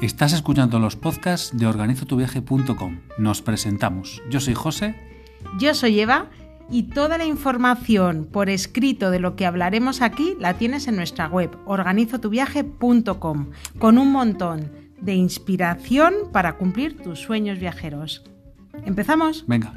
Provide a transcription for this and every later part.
Estás escuchando los podcasts de organizotuviaje.com. Nos presentamos. Yo soy José. Yo soy Eva y toda la información por escrito de lo que hablaremos aquí la tienes en nuestra web organizotuviaje.com con un montón de inspiración para cumplir tus sueños viajeros. ¿Empezamos? Venga.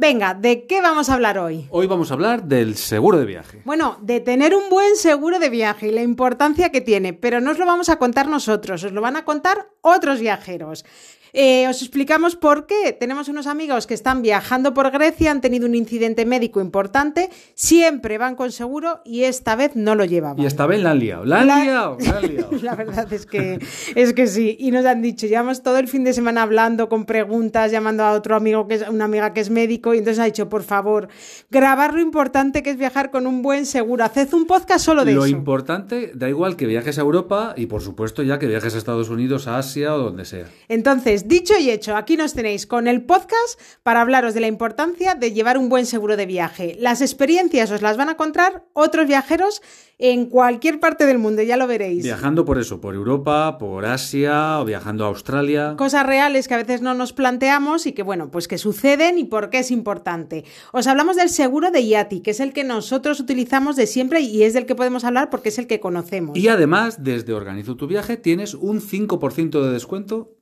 Venga, ¿de qué vamos a hablar hoy? Hoy vamos a hablar del seguro de viaje. Bueno, de tener un buen seguro de viaje y la importancia que tiene, pero no os lo vamos a contar nosotros, os lo van a contar otros viajeros. Eh, os explicamos por qué. Tenemos unos amigos que están viajando por Grecia, han tenido un incidente médico importante, siempre van con seguro y esta vez no lo llevaban. Y esta vez la han liado, la han La- liado, la han liado. La verdad es que, es que sí. Y nos han dicho, llevamos todo el fin de semana hablando con preguntas, llamando a otro amigo que es una amiga que es médico, y entonces ha dicho, por favor, grabar lo importante que es viajar con un buen seguro. Haced un podcast solo de Lo eso. importante, da igual que viajes a Europa y por supuesto ya que viajes a Estados Unidos, a Asia o donde sea. Entonces, dicho y hecho, aquí nos tenéis con el podcast para hablaros de la importancia de llevar un buen seguro de viaje. Las experiencias os las van a contar otros viajeros en cualquier parte del mundo, ya lo veréis. Viajando por eso, por Europa, por Asia o viajando a Australia. Cosas reales que a veces no nos planteamos y que, bueno, pues que suceden y por qué es importante. Os hablamos del seguro de IATI, que es el que nosotros utilizamos de siempre y es del que podemos hablar porque es el que conocemos. Y además, desde Organizo tu viaje tienes un 5% de descuento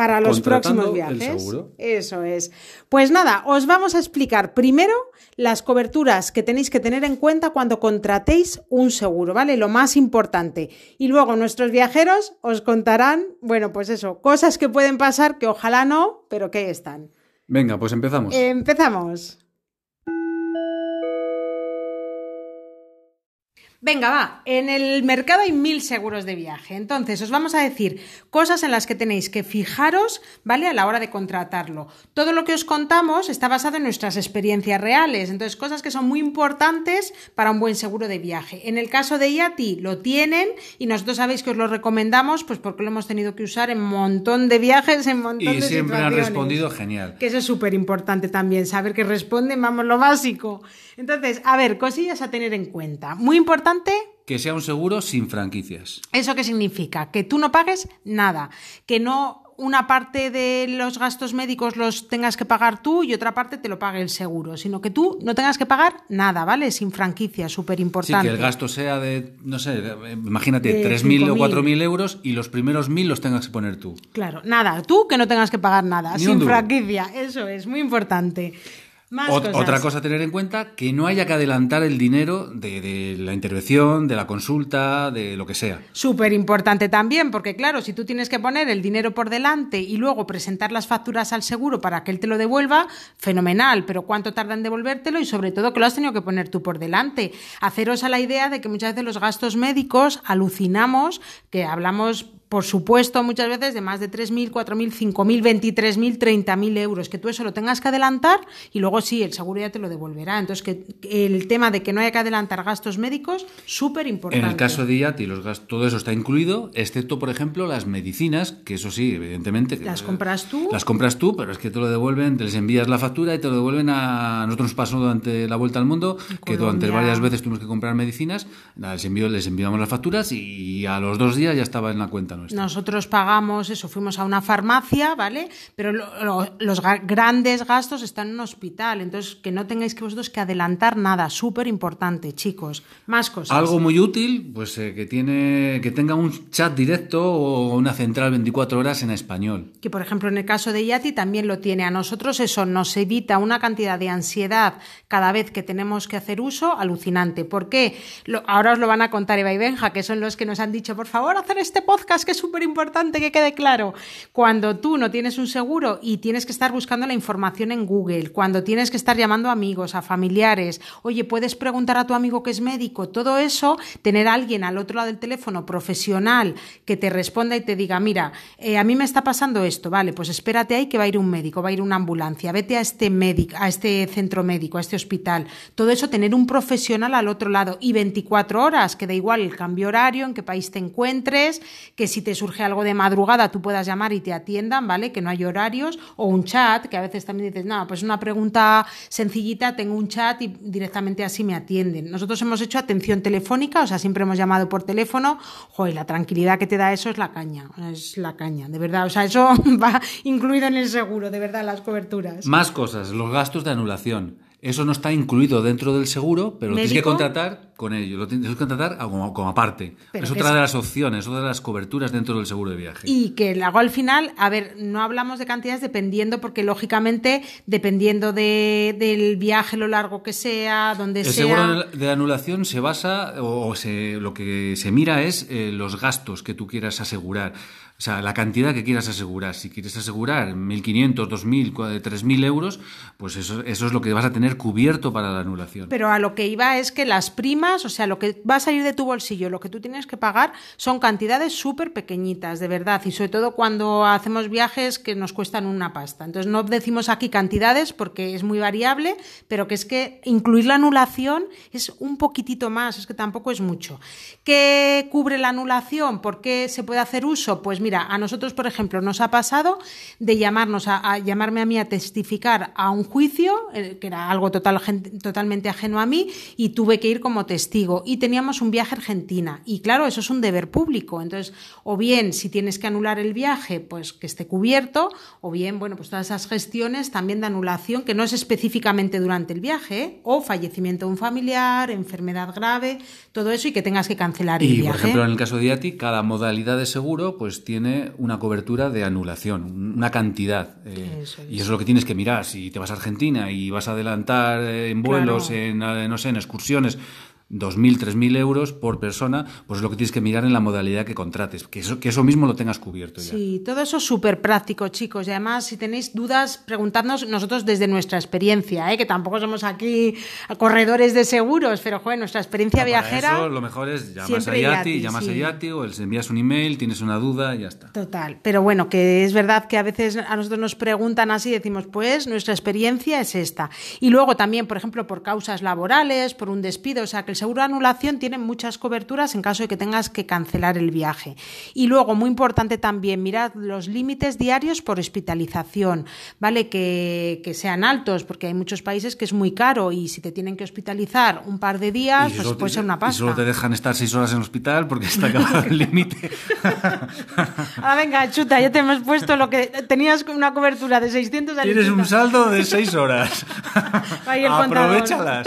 Para los próximos viajes. Eso es. Pues nada, os vamos a explicar primero las coberturas que tenéis que tener en cuenta cuando contratéis un seguro, ¿vale? Lo más importante. Y luego nuestros viajeros os contarán, bueno, pues eso, cosas que pueden pasar que ojalá no, pero que ahí están. Venga, pues empezamos. Empezamos. Venga, va. En el mercado hay mil seguros de viaje. Entonces, os vamos a decir cosas en las que tenéis que fijaros, ¿vale? A la hora de contratarlo. Todo lo que os contamos está basado en nuestras experiencias reales. Entonces, cosas que son muy importantes para un buen seguro de viaje. En el caso de IATI lo tienen y nosotros sabéis que os lo recomendamos, pues porque lo hemos tenido que usar en un montón de viajes, en un montón y de siempre han respondido genial. Que eso es súper importante también, saber que responden, vamos, lo básico. Entonces, a ver, cosillas a tener en cuenta. Muy importante, Que sea un seguro sin franquicias. ¿eso qué significa? Que tú no pagues nada, que no una parte de los gastos médicos los tengas que pagar tú y otra parte te lo pague el seguro, sino que tú no tengas que pagar nada, ¿vale? Sin franquicia, súper Sí, importante. que el gasto sea de, no sé, de- imagínate, De 3.000 o 5.000. 4.000 euros y los primeros 1.000 los tengas que poner tú. Claro, nada, tú que no tengas que pagar nada, Ni sin franquicia, eso es muy importante. Más Ot- cosas. Otra cosa a tener en cuenta, que no haya que adelantar el dinero de, de la intervención, de la consulta, de lo que sea. Súper importante también, porque claro, si tú tienes que poner el dinero por delante y luego presentar las facturas al seguro para que él te lo devuelva, fenomenal, pero ¿cuánto tarda en devolvértelo? Y sobre todo que lo has tenido que poner tú por delante. Haceros a la idea de que muchas veces los gastos médicos alucinamos, que hablamos por supuesto, muchas veces de más de 3.000, 4.000, 5.000, 23.000, 30.000 euros, que tú eso lo tengas que adelantar y luego sí, el seguro ya te lo devolverá. Entonces, que el tema de que no haya que adelantar gastos médicos, súper importante. En el caso de IATI, los gas- todo eso está incluido, excepto, por ejemplo, las medicinas, que eso sí, evidentemente. ¿Las compras tú? Las compras tú, pero es que te lo devuelven, te les envías la factura y te lo devuelven a. Nosotros nos pasó durante la vuelta al mundo, que durante varias veces tuvimos que comprar medicinas, les, envío, les enviamos las facturas y a los dos días ya estaba en la cuenta nuestra. Nosotros pagamos eso, fuimos a una farmacia, ¿vale? Pero lo- lo- los ga- grandes gastos están en un hospital, entonces que no tengáis que vosotros que adelantar nada, súper importante, chicos. Más cosas. Algo muy útil, pues eh, que tiene que tenga un chat directo o una central 24 horas en español. que por ejemplo en el caso de Yati también lo tiene. A nosotros eso nos evita una cantidad de ansiedad cada vez que tenemos que hacer uso alucinante. ¿Por qué? Lo- ahora os lo van a contar Eva y Benja, que son los que nos han dicho, por favor, hacer este podcast es súper importante que quede claro. Cuando tú no tienes un seguro y tienes que estar buscando la información en Google, cuando tienes que estar llamando a amigos, a familiares, oye, puedes preguntar a tu amigo que es médico, todo eso, tener a alguien al otro lado del teléfono profesional que te responda y te diga, mira, eh, a mí me está pasando esto, vale, pues espérate ahí que va a ir un médico, va a ir una ambulancia, vete a este médico, a este centro médico, a este hospital. Todo eso, tener un profesional al otro lado y 24 horas, que da igual el cambio horario, en qué país te encuentres, que si si te surge algo de madrugada tú puedas llamar y te atiendan, ¿vale? Que no hay horarios, o un chat, que a veces también dices, no, pues una pregunta sencillita, tengo un chat y directamente así me atienden. Nosotros hemos hecho atención telefónica, o sea, siempre hemos llamado por teléfono, joder, la tranquilidad que te da eso es la caña, es la caña, de verdad, o sea, eso va incluido en el seguro, de verdad, las coberturas. Más cosas, los gastos de anulación. Eso no está incluido dentro del seguro, pero lo tienes que contratar con ello. Lo tienes que contratar como, como aparte. Pero es otra es- de las opciones, otra de las coberturas dentro del seguro de viaje. Y que luego al final, a ver, no hablamos de cantidades dependiendo, porque lógicamente, dependiendo de, del viaje, lo largo que sea, donde El sea. seguro de anulación se basa, o, o se, lo que se mira es eh, los gastos que tú quieras asegurar. O sea, la cantidad que quieras asegurar. Si quieres asegurar 1.500, 2.000, cua- 3.000 euros, pues eso, eso es lo que vas a tener cubierto para la anulación. Pero a lo que iba es que las primas, o sea, lo que va a salir de tu bolsillo, lo que tú tienes que pagar, son cantidades súper pequeñitas, de verdad. Y sobre todo cuando hacemos viajes que nos cuestan una pasta. Entonces no decimos aquí cantidades porque es muy variable, pero que es que incluir la anulación es un poquitito más, es que tampoco es mucho. ¿Qué cubre la anulación? ¿Por qué se puede hacer uso? Pues mira, a nosotros, por ejemplo, nos ha pasado de llamarnos a, a llamarme a mí a testificar a un juicio, eh, que era algo total, totalmente ajeno a mí, y tuve que ir como testigo. Y teníamos un viaje a Argentina. Y claro, eso es un deber público. Entonces, o bien, si tienes que anular el viaje, pues que esté cubierto, o bien, bueno, pues todas esas gestiones también de anulación, que no es específicamente durante el viaje, ¿eh? o fallecimiento de un familiar, enfermedad grave, todo eso, y que tengas que cancelar el Y, viaje. por ejemplo, en el caso de IATI, cada modalidad de seguro pues tiene una cobertura de anulación, una cantidad. eh, Eso es. Y eso es lo que tienes que mirar. Si te vas a Argentina y vas a adelantar eh, en vuelos, Claro. en, eh, no sé, en excursiones, 2.000, 3.000 euros por persona, pues es lo que tienes que mirar en la modalidad que contrates. Que eso, que eso mismo lo tengas cubierto ya. Sí, todo eso es súper práctico, chicos. Y además, si tenéis dudas, preguntadnos nosotros desde nuestra experiencia, ¿eh? que tampoco somos aquí corredores de seguros, pero joder, nuestra experiencia Para viajera. eso lo mejor es llamas a IATI, IATI, llamas sí. a IATI o les envías un email, tienes una duda y ya está. Total, pero bueno, que es verdad que a veces a nosotros nos preguntan así, decimos, pues nuestra experiencia es esta. Y luego también, por ejemplo, por causas laborales, por un despido, o sea que el seguro de anulación tiene muchas coberturas en caso de que tengas que cancelar el viaje. Y luego, muy importante también, mirad los límites diarios por hospitalización, ¿vale? Que, que sean altos, porque hay muchos países que es muy caro y si te tienen que hospitalizar un par de días, Y pues puede ser una y pasta. solo te dejan estar seis horas en el hospital porque está acabado el límite. Ah, venga, chuta, ya te hemos puesto lo que tenías una cobertura de 600 al Tienes un saldo de seis horas. Aprovechalas.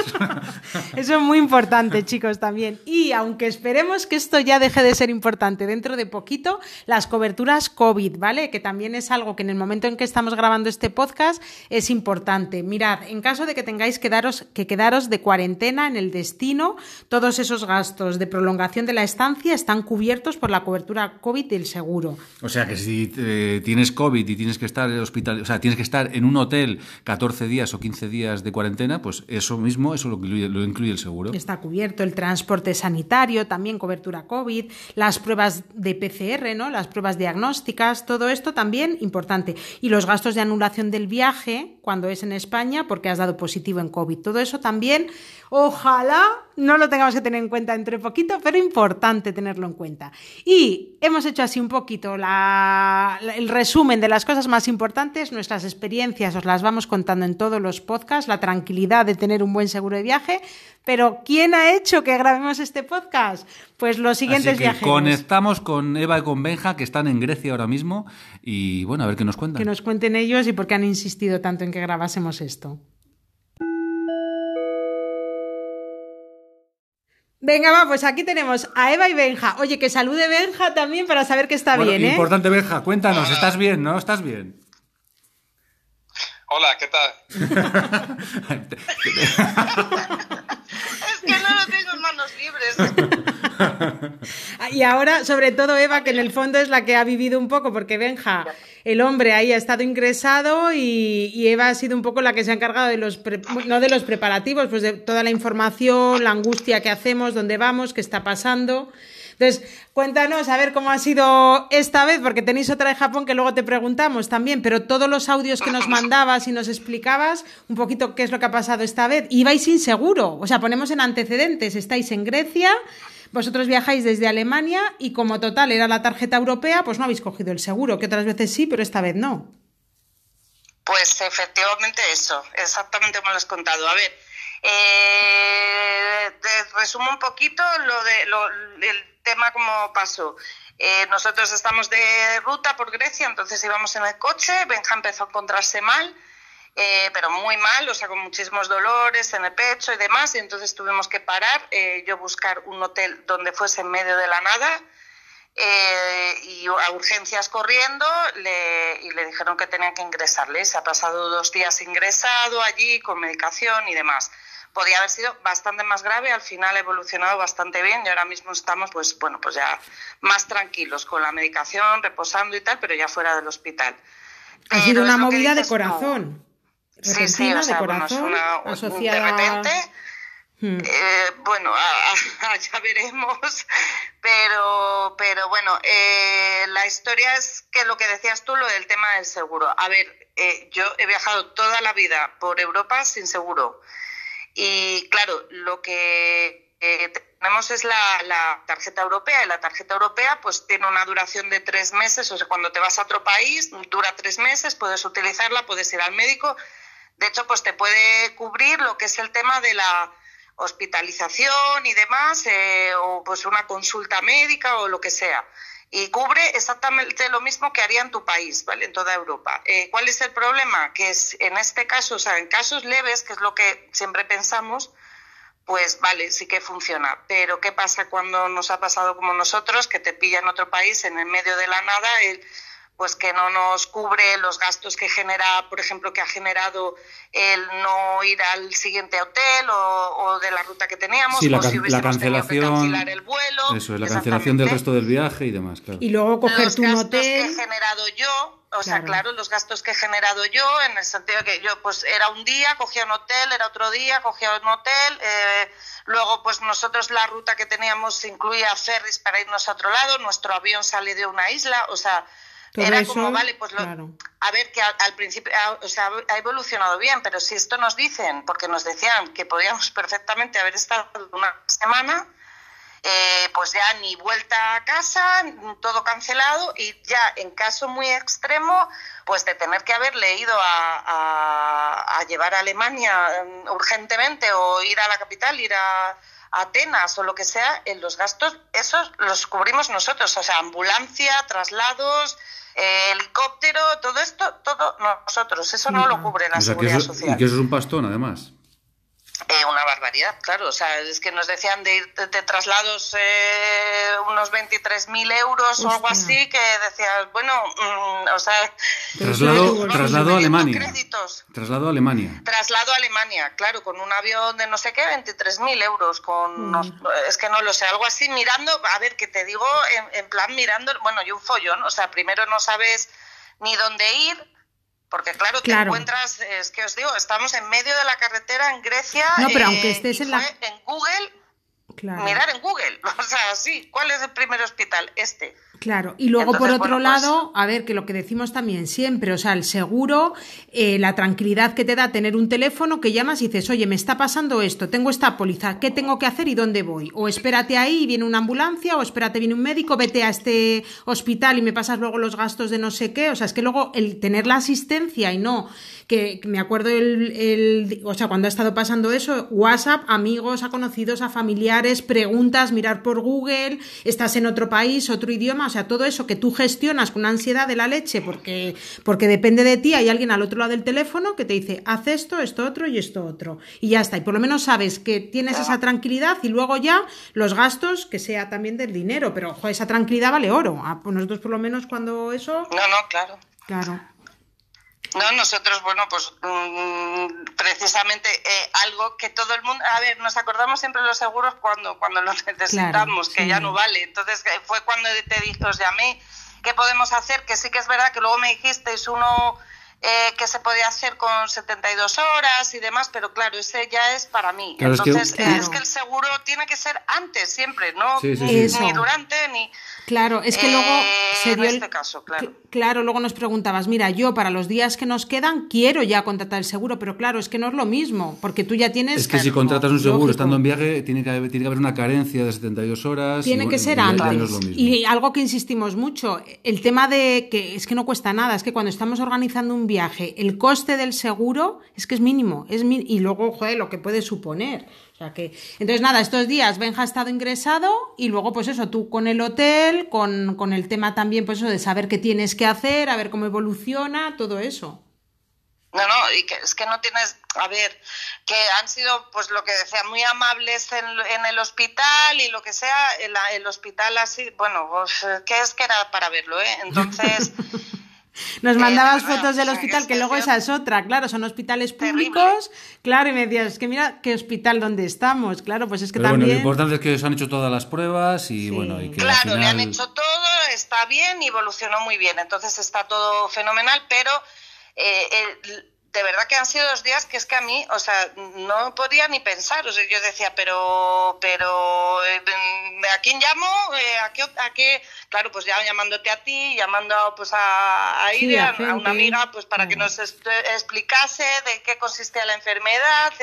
Eso es muy importante, chicos, también. Y aunque esperemos que esto ya deje de ser importante dentro de poquito, las coberturas COVID, ¿vale? Que también es algo que en el momento en que estamos grabando este podcast es importante. Mirad, en caso de que tengáis que, daros, que quedaros de cuarentena en el destino, todos esos gastos de prolongación de la estancia están cubiertos por la cobertura COVID del seguro. O sea que si eh, tienes COVID y tienes que estar en hospital, o sea, tienes que estar en un hotel 14 días o 15 días de cuarentena, pues eso mismo, eso lo incluye, lo incluye el seguro. Está cubierto el transporte sanitario, también cobertura COVID, las pruebas de PCR, ¿no? Las pruebas diagnósticas, todo esto también importante. Y los gastos de anulación del viaje cuando es en España porque has dado positivo en COVID. Todo eso también, ojalá no lo tengamos que tener en cuenta entre poquito, pero importante tenerlo en cuenta. Y hemos hecho así un poquito la- el resumen de las cosas más importantes, nuestras experiencias os las vamos contando en todos los podcasts, la tranquilidad de tener un buen seguro de viaje, pero ¿quién ha hecho que grabemos este podcast? Pues los siguientes Así que viajeros. conectamos con Eva y con Benja, que están en Grecia ahora mismo, y bueno, a ver qué nos cuentan. Que nos cuenten ellos y por qué han insistido tanto en que grabásemos esto. Venga, va, pues aquí tenemos a Eva y Benja. Oye, que salude Benja también para saber que está Bueno, bien, ¿eh? Importante, Benja, cuéntanos, ¿estás bien, no? ¿Estás bien? Hola, ¿qué tal? Es que no lo tengo en manos libres. Y ahora, sobre todo Eva, que en el fondo es la que ha vivido un poco, porque Benja, el hombre ahí ha estado ingresado y, y Eva ha sido un poco la que se ha encargado de los, pre- no de los preparativos, pues de toda la información, la angustia que hacemos, dónde vamos, qué está pasando. Entonces, cuéntanos a ver cómo ha sido esta vez, porque tenéis otra de Japón que luego te preguntamos también, pero todos los audios que nos mandabas y nos explicabas un poquito qué es lo que ha pasado esta vez, ibais sin seguro, o sea, ponemos en antecedentes, estáis en Grecia, vosotros viajáis desde Alemania y como total era la tarjeta europea, pues no habéis cogido el seguro, que otras veces sí, pero esta vez no. Pues efectivamente eso, exactamente como lo has contado. A ver, eh, resumo un poquito lo de lo, el tema como pasó. Eh, nosotros estamos de ruta por Grecia, entonces íbamos en el coche, Benja empezó a encontrarse mal, eh, pero muy mal, o sea, con muchísimos dolores en el pecho y demás, y entonces tuvimos que parar, eh, yo buscar un hotel donde fuese en medio de la nada, eh, y a urgencias corriendo le, y le dijeron que tenía que ingresarle. Se ha pasado dos días ingresado allí con medicación y demás. Podía haber sido bastante más grave, al final ha evolucionado bastante bien y ahora mismo estamos pues bueno pues ya más tranquilos con la medicación, reposando y tal, pero ya fuera del hospital. Ha sido una movida de corazón. Sí, sí, o sea, de corazón, bueno, una, asociada... de repente Hmm. Eh, bueno, a, a, ya veremos, pero, pero bueno, eh, la historia es que lo que decías tú, lo del tema del seguro. A ver, eh, yo he viajado toda la vida por Europa sin seguro y claro, lo que eh, tenemos es la, la, tarjeta europea y la tarjeta europea pues tiene una duración de tres meses, o sea, cuando te vas a otro país dura tres meses, puedes utilizarla, puedes ir al médico. De hecho, pues te puede cubrir lo que es el tema de la hospitalización y demás, eh, o pues una consulta médica o lo que sea. Y cubre exactamente lo mismo que haría en tu país, ¿vale? En toda Europa. Eh, ¿Cuál es el problema? Que es en este caso, o sea, en casos leves, que es lo que siempre pensamos, pues vale, sí que funciona. Pero ¿qué pasa cuando nos ha pasado como nosotros, que te pilla en otro país, en el medio de la nada, el pues que no nos cubre los gastos que genera, por ejemplo, que ha generado el no ir al siguiente hotel o, o de la ruta que teníamos, sí, la, o si la cancelación, cancelar el vuelo. Eso es, la cancelación del resto del viaje y demás, claro. Y luego coger los tu gastos hotel. que he generado yo, o claro. sea, claro, los gastos que he generado yo, en el sentido de que yo, pues, era un día, cogía un hotel, era otro día, cogía un hotel, eh, luego, pues, nosotros la ruta que teníamos incluía ferries para irnos a otro lado, nuestro avión sale de una isla, o sea, Todo era eso, como, vale, pues lo, claro. a ver, que al, al principio, a- o sea, ha evolucionado bien, pero si esto nos dicen, porque nos decían que podíamos perfectamente haber estado una semana, eh, pues ya ni vuelta a casa, todo cancelado y ya en caso muy extremo, pues de tener que haberle ido a, a, a llevar a Alemania mm, urgentemente o ir a la capital, ir a Atenas o lo que sea, en los gastos, esos los cubrimos nosotros, o sea, ambulancia, traslados, eh, helicóptero, todo esto, todo nosotros, eso no lo cubre la O sea, que seguridad eso, social. y que eso es un pastón, además. Eh, una barbaridad, claro. O sea, es que nos decían de ir de, de traslados eh, unos 23.000 euros o algo así, que decías, bueno, mm, o sea... Traslado, traslado a Alemania. créditos. Traslado a Alemania. Traslado a Alemania, claro, con un avión de no sé qué, 23.000 euros. con Mm. nos- Es que no lo sé, algo así, mirando, a ver, que te digo, en, en plan mirando, bueno, y un follón, o sea, primero no sabes ni dónde ir, porque claro, te Claro. encuentras, es que os digo, estamos en medio de la carretera en Grecia. No, pero eh, aunque estés en la- en Google, Claro. mirar en Google, o sea, sí, ¿cuál es el primer hospital? Este. Claro, y luego Entonces, por otro bueno, pues- lado, a ver, que lo que decimos también siempre, o sea, el seguro, eh, la tranquilidad que te da tener un teléfono que llamas y dices, oye, me está pasando esto, tengo esta póliza, ¿qué tengo que hacer y dónde voy? O espérate ahí y viene una ambulancia, o espérate, viene un médico, vete a este hospital y me pasas luego los gastos de no sé qué, o sea, es que luego el tener la asistencia y no, que, que me acuerdo el, el, o sea, cuando ha estado pasando eso, WhatsApp, amigos, a conocidos, a familiares, preguntas, mirar por Google, estás en otro país, otro idioma, o sea, todo eso que tú gestionas con una ansiedad de la leche porque, porque depende de ti, hay alguien al otro lado del teléfono que te dice, haz esto, esto otro y esto otro. Y ya está, y por lo menos sabes que tienes esa tranquilidad y luego ya los gastos, que sea también del dinero, pero ojo, esa tranquilidad vale oro. Ah, pues nosotros por lo menos cuando eso, No, no, claro. claro. No, nosotros, bueno, pues mm, precisamente eh, algo que todo el mundo, a ver, nos acordamos siempre de los seguros cuando cuando los necesitamos, que sí. ya no vale. Entonces eh, fue cuando te dije, os llamé, ¿qué podemos hacer? Que sí que es verdad que luego me dijisteis uno eh, que se podía hacer con 72 horas y demás, pero claro, ese ya es para mí. Entonces, es que, el seguro tiene que ser antes siempre, no ni, durante ni... Claro, es que luego eh, se dio este caso, claro. Claro, luego nos preguntabas, mira, yo para los días que nos quedan quiero ya contratar el seguro, pero claro, es que no es lo mismo, porque tú ya tienes... Es que si contratas un seguro estando en viaje, tiene que, haber, tiene que haber una carencia de 72 horas. Tiene que ser antes. y algo que insistimos mucho, el tema de que es que no cuesta nada, es que cuando estamos organizando un viaje, el coste del seguro es que es mínimo, es y luego, joder, lo que puede suponer. O sea que, entonces nada, estos días Benja ha estado ingresado y luego pues eso, tú con el hotel, con, con el tema también pues eso de saber qué tienes que hacer, a ver cómo evoluciona, todo eso. No, no, y que es que no tienes, a ver, que han sido, pues lo que decía, muy amables en, en el hospital y lo que sea, el, el hospital así, bueno, pues, ¿qué es que era para verlo, eh? Entonces... Nos mandabas fotos del hospital, que luego esa es otra, claro, son hospitales públicos, claro, y me decías, es que mira qué hospital donde estamos, claro, pues es que también... Bueno, lo importante es que os han hecho todas las pruebas y bueno, y que Claro, le han hecho todo, está bien y evolucionó muy bien, entonces está todo fenomenal, pero eh, de verdad que han sido dos días que es que a mí, o sea, no podía ni pensar. O sea, yo decía, pero, pero, eh, ¿a quién llamo? Eh, ¿A qué, a qué? Claro, pues ya llamándote a ti, llamando pues a, a a, una amiga, pues para que nos explicase de qué consistía la enfermedad.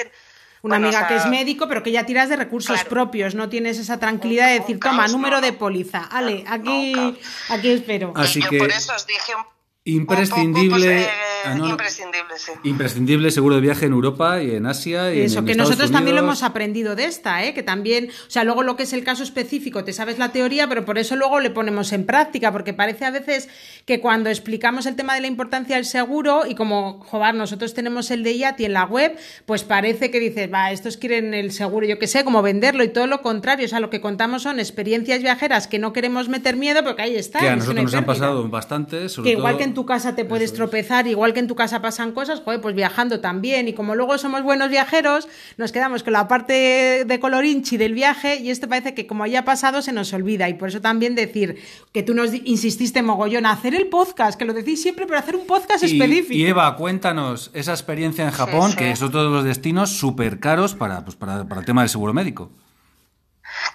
Una amiga que es médico, pero que ya tiras de recursos propios, no tienes esa tranquilidad de decir, toma, número de póliza, ale, aquí, aquí espero. Así que... por eso os dije un Imprescindible. Ah, imprescindible, sí. Imprescindible seguro de viaje en Europa y en Asia. Y Eso, que nosotros también lo hemos aprendido de esta, ¿eh? que también, o sea, luego lo que es el caso específico, te sabes la teoría, pero por eso luego le ponemos en práctica, porque parece a veces que cuando explicamos el tema de la importancia del seguro y como, joder, nosotros tenemos el de IATI en la web, pues parece que dices, va, estos quieren el seguro, yo qué sé, como venderlo y todo lo contrario, o sea, lo que contamos son experiencias viajeras que no queremos meter miedo, porque ahí está. Que a nosotros nos han pasado bastantes, que igual que en tu casa te puedes tropezar, igual que en tu casa pasan cosas, joder, pues viajando también. Y como luego somos buenos viajeros, nos quedamos con la parte de colorinchi del viaje y esto parece que como haya pasado se nos olvida. Y por eso también decir que tú nos insististe mogollón a hacer el podcast, que lo decís siempre, pero hacer un podcast específico. Y Eva, cuéntanos esa experiencia en Japón, que son todos los destinos súper caros para, pues, para, para el tema del seguro médico.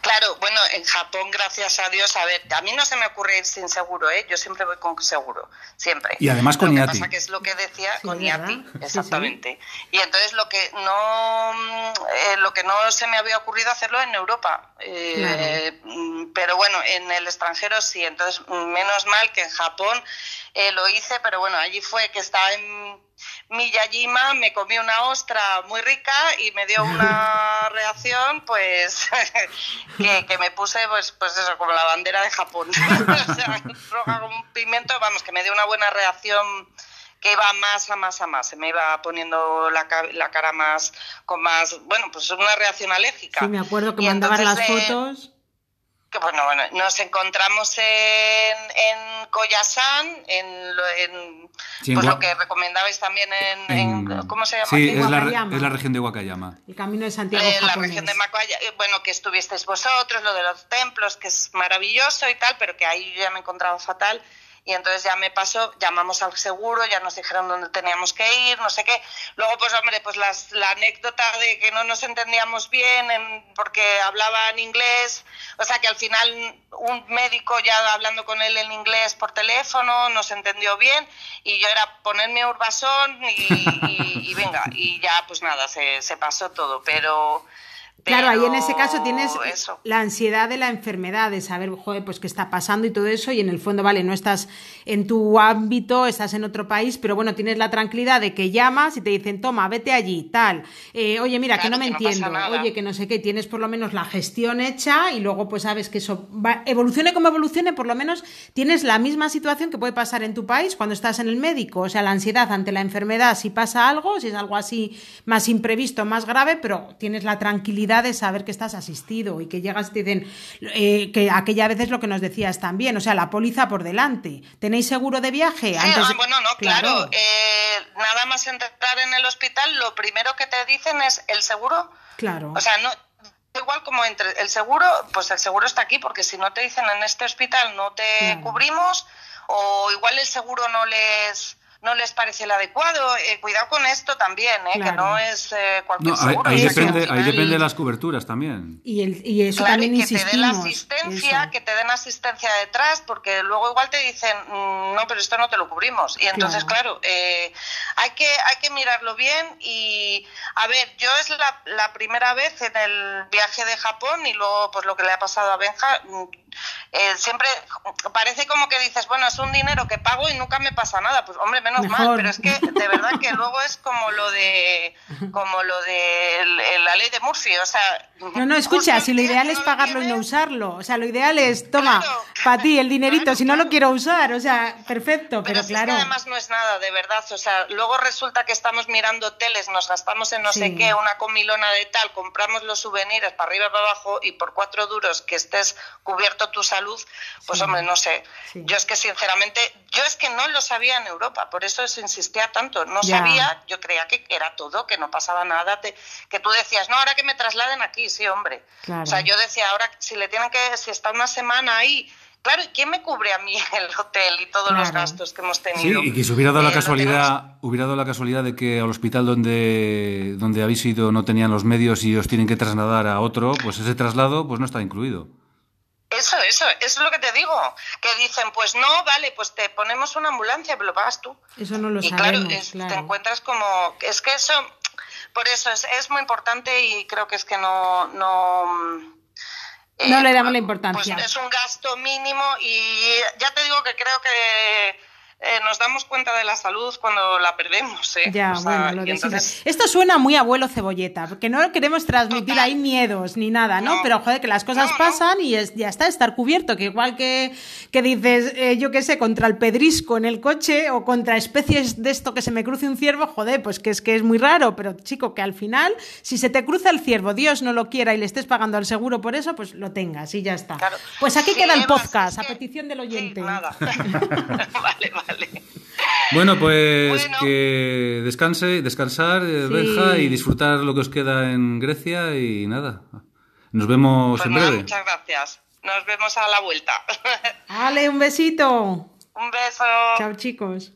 Claro, bueno, en Japón, gracias a Dios, a ver, a mí no se me ocurre ir sin seguro, ¿eh? Yo siempre voy con seguro, siempre. Y además con lo Que pasa que es lo que decía con IATI, exactamente. Y entonces lo que no eh, lo que no se me había ocurrido hacerlo en Europa. Eh, pero bueno, en el extranjero sí. Entonces, menos mal que en Japón eh, lo hice, pero bueno, allí fue que estaba en Miyajima, me comí una ostra muy rica y me dio una reacción, pues, que, me puse, pues, pues eso, como la bandera de Japón. o sea, roja como un pimiento, vamos, que me dio una buena reacción que iba más a más a más, se me iba poniendo la, la cara más, con más, bueno, pues una reacción alérgica. Sí, me acuerdo que mandabas las fotos bueno, bueno, nos encontramos en, en en, en pues lo que recomendabais también en, ¿cómo se llama? Sí, es la, es la, región de Wakayama. El camino de Santiago. Eh, la región de Wakayama, eh, bueno, que estuvisteis vosotros, lo de los templos, que es maravilloso y tal, pero que ahí ya me he encontrado fatal y entonces ya me pasó, llamamos al seguro, ya nos dijeron dónde teníamos que ir, no sé qué. Luego, pues hombre, pues las, la anécdota de que no nos entendíamos bien porque hablaba en inglés, o sea que al final un médico ya hablando con él en inglés por teléfono nos entendió bien y yo era ponerme urbasón y, y, venga, y ya pues nada, se, se pasó todo, pero Claro, ahí en ese caso tienes la ansiedad de la enfermedad, de saber, joder, pues qué está pasando y todo eso, y en el fondo, vale, no estás en tu ámbito, estás en otro país, pero bueno, tienes la tranquilidad de que llamas y te dicen, toma, vete allí, tal, eh, oye, mira, que no me entiendo, oye, que no sé qué, tienes por lo menos la gestión hecha y luego pues sabes que eso va, evolucione como evolucione, por lo menos tienes la misma situación que puede pasar en tu país cuando estás en el médico, o sea, la ansiedad ante la enfermedad, si pasa algo, si es algo así más imprevisto, más grave, pero tienes la tranquilidad de saber que estás asistido y que llegas y te dicen eh, que aquella vez es lo que nos decías también, o sea, la póliza por delante. ¿Tenéis seguro de viaje? Ah, bueno, no, claro. Eh, nada más entrar en el hospital, lo primero que te dicen es el seguro. Claro. O sea, no, igual como entre el seguro, pues el seguro está aquí, porque si no te dicen en este hospital no te cubrimos, o igual el seguro no les no les parece el adecuado. Eh, cuidado con esto también, ¿eh? que no es eh, cualquier seguro. Ahí, depende, ahí depende de las coberturas también. Y, el, y eso también que te den asistencia, que te den asistencia detrás, porque luego igual te dicen, mm, no, pero esto no te lo cubrimos. Y entonces, claro, eh, hay, que, hay que mirarlo bien y, a ver, yo es la, la primera vez en el viaje de Japón y luego, pues lo que le ha pasado a Benja, eh, siempre parece como que dices, bueno, es un dinero que pago y nunca me pasa nada. Pues hombre, menos mal, pero es que de verdad que luego es como lo de como lo de la ley de Murphy, o sea, no, no, escucha, si lo ideal es pagarlo y no usarlo, o sea, lo ideal es, toma, para ti el dinerito, si no lo quiero usar, o sea, perfecto, pero, claro. Es que además no es nada, de verdad, o sea, luego resulta que estamos mirando hoteles, nos gastamos en no sé qué, una comilona de tal, compramos los souvenirs para arriba y para abajo y por cuatro duros que estés cubierto tu salud, pues hombre, no sé. Yo es que sinceramente, yo es que no lo sabía en Europa, por eso se insistía tanto. No sabía, yo creía que era todo, que no pasaba nada, que tú decías, no, ahora que me trasladen aquí, sí, hombre. O sea, yo decía, ahora si le tienen que, si está una semana ahí, Claro, ¿y quién me cubre a mí el hotel y todos los gastos que hemos tenido? Sí, y que si hubiera dado la eh, casualidad, hubiera dado la casualidad de que al hospital donde, donde habéis ido no tenían los medios y os tienen que trasladar a otro, pues ese traslado pues no está incluido. Eso, eso, eso es lo que te digo. Que dicen, pues no, vale, pues te ponemos una ambulancia, pero lo pagas tú. Eso no lo y sabemos, claro, te encuentras como... Es que eso, por eso es, es muy importante y creo que es que no... no no le damos la importancia. Pues es un gasto mínimo y ya te digo que creo que eh, nos damos cuenta de la salud cuando la perdemos. ¿eh? Ya, bueno, lo Esto suena muy abuelo cebolleta, porque no queremos transmitir ahí miedos ni nada, ¿no? Pero joder, que las cosas pasan y es, ya está, estar cubierto, que igual que, que dices, eh, yo qué sé, contra el pedrisco en el coche o contra especies de esto que se me cruce un ciervo, joder, pues que es que es muy raro, pero chico, que al final, si se te cruza el ciervo, Dios no lo quiera y le estés pagando al seguro por eso, pues lo tengas y ya está. Pues aquí queda el podcast, a petición del oyente. nada. vale, vale. Bueno, pues que descanse, descansar, eh, Benja, y disfrutar lo que os queda en Grecia y nada. Nos vemos pues en breve. Muchas gracias. Nos vemos a la vuelta. Vale, un besito. Un beso. Chao, chicos.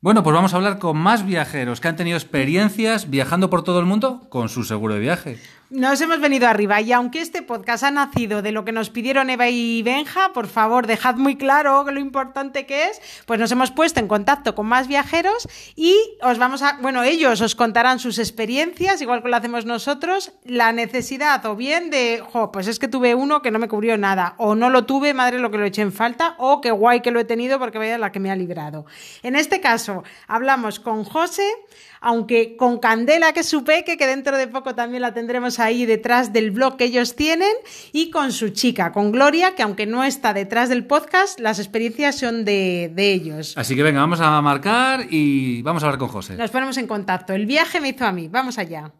Bueno, pues vamos a hablar con más viajeros que han tenido experiencias viajando por todo el mundo con su seguro de viaje. Nos hemos venido arriba y aunque este podcast ha nacido de lo que nos pidieron Eva y Benja, por favor, dejad muy claro lo importante que es, pues nos hemos puesto en contacto con más viajeros y os vamos a, bueno, ellos os contarán sus experiencias, igual que lo hacemos nosotros, la necesidad o bien de, jo, pues es que tuve uno que no me cubrió nada, o no lo tuve, madre lo que lo eché en falta, o qué guay que lo he tenido porque vaya la que me ha librado. En este caso, hablamos con José, aunque con Candela, que supe que dentro de poco también la tendremos ahí detrás del blog que ellos tienen, y con su chica, con Gloria, que aunque no está detrás del podcast, las experiencias son de, de ellos. Así que venga, vamos a marcar y vamos a hablar con José. Nos ponemos en contacto. El viaje me hizo a mí. Vamos allá.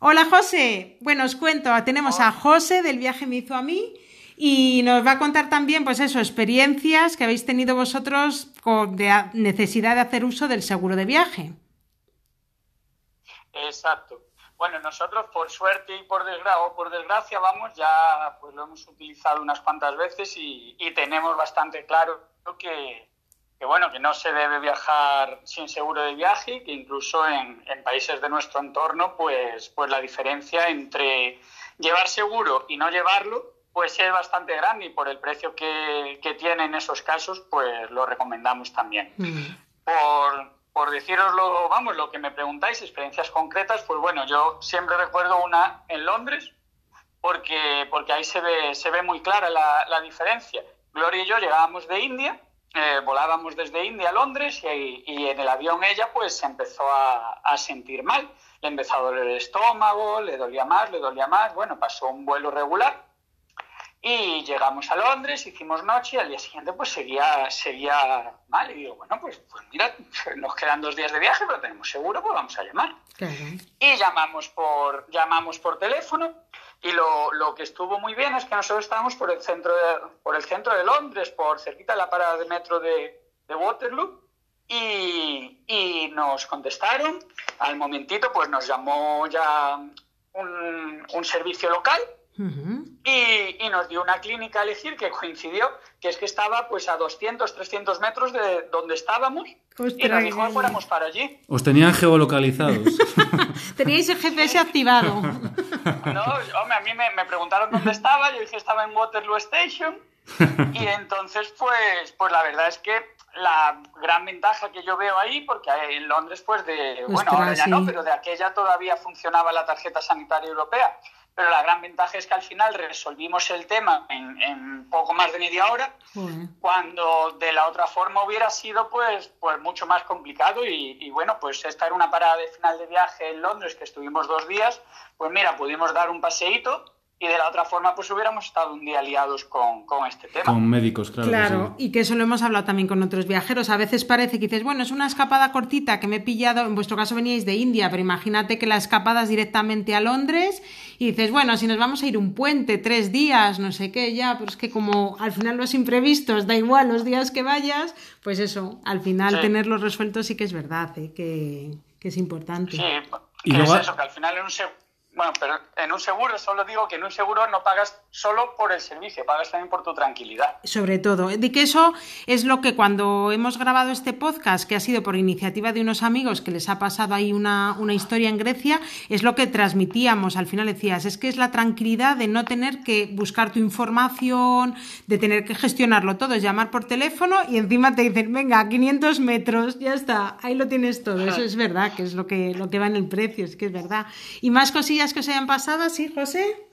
Hola José. Bueno, os cuento, tenemos a José del viaje me hizo a mí y nos va a contar también, pues eso, experiencias que habéis tenido vosotros con de necesidad de hacer uso del seguro de viaje. Exacto. Bueno, nosotros por suerte y por desgracia, o por desgracia, vamos, ya pues lo hemos utilizado unas cuantas veces y, tenemos bastante claro que, que, bueno, que no se debe viajar sin seguro de viaje que incluso en, en países de nuestro entorno, pues, pues la diferencia entre llevar seguro y no llevarlo pues es bastante grande y por el precio que, que tiene en esos casos, pues lo recomendamos también. Mm. Por, por deciroslo, vamos, lo que me preguntáis, experiencias concretas, pues bueno, yo siempre recuerdo una en Londres, porque, porque ahí se ve, se ve muy clara la, la diferencia. Gloria y yo llegábamos de India, eh, volábamos desde India a Londres y, y, en el avión ella pues se empezó a, a, sentir mal. Le empezó a doler el estómago, le dolía más, le dolía más. Bueno, pasó un vuelo regular y llegamos a Londres, hicimos noche y al día siguiente pues seguía, seguía mal. Y digo, bueno, pues, pues mira, nos quedan dos días de viaje, pero tenemos seguro, pues vamos a llamar. Y llamamos por, llamamos por teléfono y lo, lo, que estuvo muy bien es que nosotros estábamos por el centro de, por el centro de Londres, por cerquita de la parada de metro de, de Waterloo. Y, y, nos contestaron. Al momentito, pues nos llamó ya un, un servicio local y, nos dio una clínica a elegir que coincidió, que es que estaba pues a 200, 300 metros de donde estábamos y nos dijo que fuéramos para allí. Os tenían geolocalizados. Teníais el GPS activado. no, hombre, a mí me, me preguntaron dónde estaba, yo dije estaba en Waterloo Station y entonces pues, pues la verdad es que la gran ventaja que yo veo ahí, porque en Londres, pues de, bueno, ahora ya no, pero de aquella todavía funcionaba la tarjeta sanitaria europea. Pero la gran ventaja es que al final resolvimos el tema en, poco más de media hora, cuando de la otra forma hubiera sido pues, pues mucho más complicado. Y, y, bueno, pues esta era una parada de final de viaje en Londres, que estuvimos dos días, pues mira, pudimos dar un paseíto y de la otra forma pues hubiéramos estado un día liados con, con este tema. Con médicos, claro. Claro, y que eso lo hemos hablado también con otros viajeros. A veces parece que dices, bueno, es una escapada cortita que me he pillado, en vuestro caso veníais de India, pero imagínate que la escapada es directamente a Londres y dices, bueno, si nos vamos a ir un puente, tres días, no sé qué, ya, pero es que como al final los imprevistos, da igual los días que vayas, pues eso, al final tenerlos resueltos sí que es verdad, ¿eh? que, que, es importante. Sí, y es eso, que al final en un bueno, pero en un seguro solo digo que en un seguro no pagas solo por el servicio, pagas también por tu tranquilidad. Sobre todo, de que eso es lo que cuando hemos grabado este podcast, que ha sido por iniciativa de unos amigos que les ha pasado ahí una, una historia en Grecia, es lo que transmitíamos. Al final decías, es que es la tranquilidad de no tener que buscar tu información, de tener que gestionarlo todo, es llamar por teléfono y encima te dicen, venga, 500 metros, ya está, ahí lo tienes todo. Eso es verdad, que es lo que, lo que va en el precio, es que es verdad. Y más cosillas que os hayan pasado, ¿sí, José?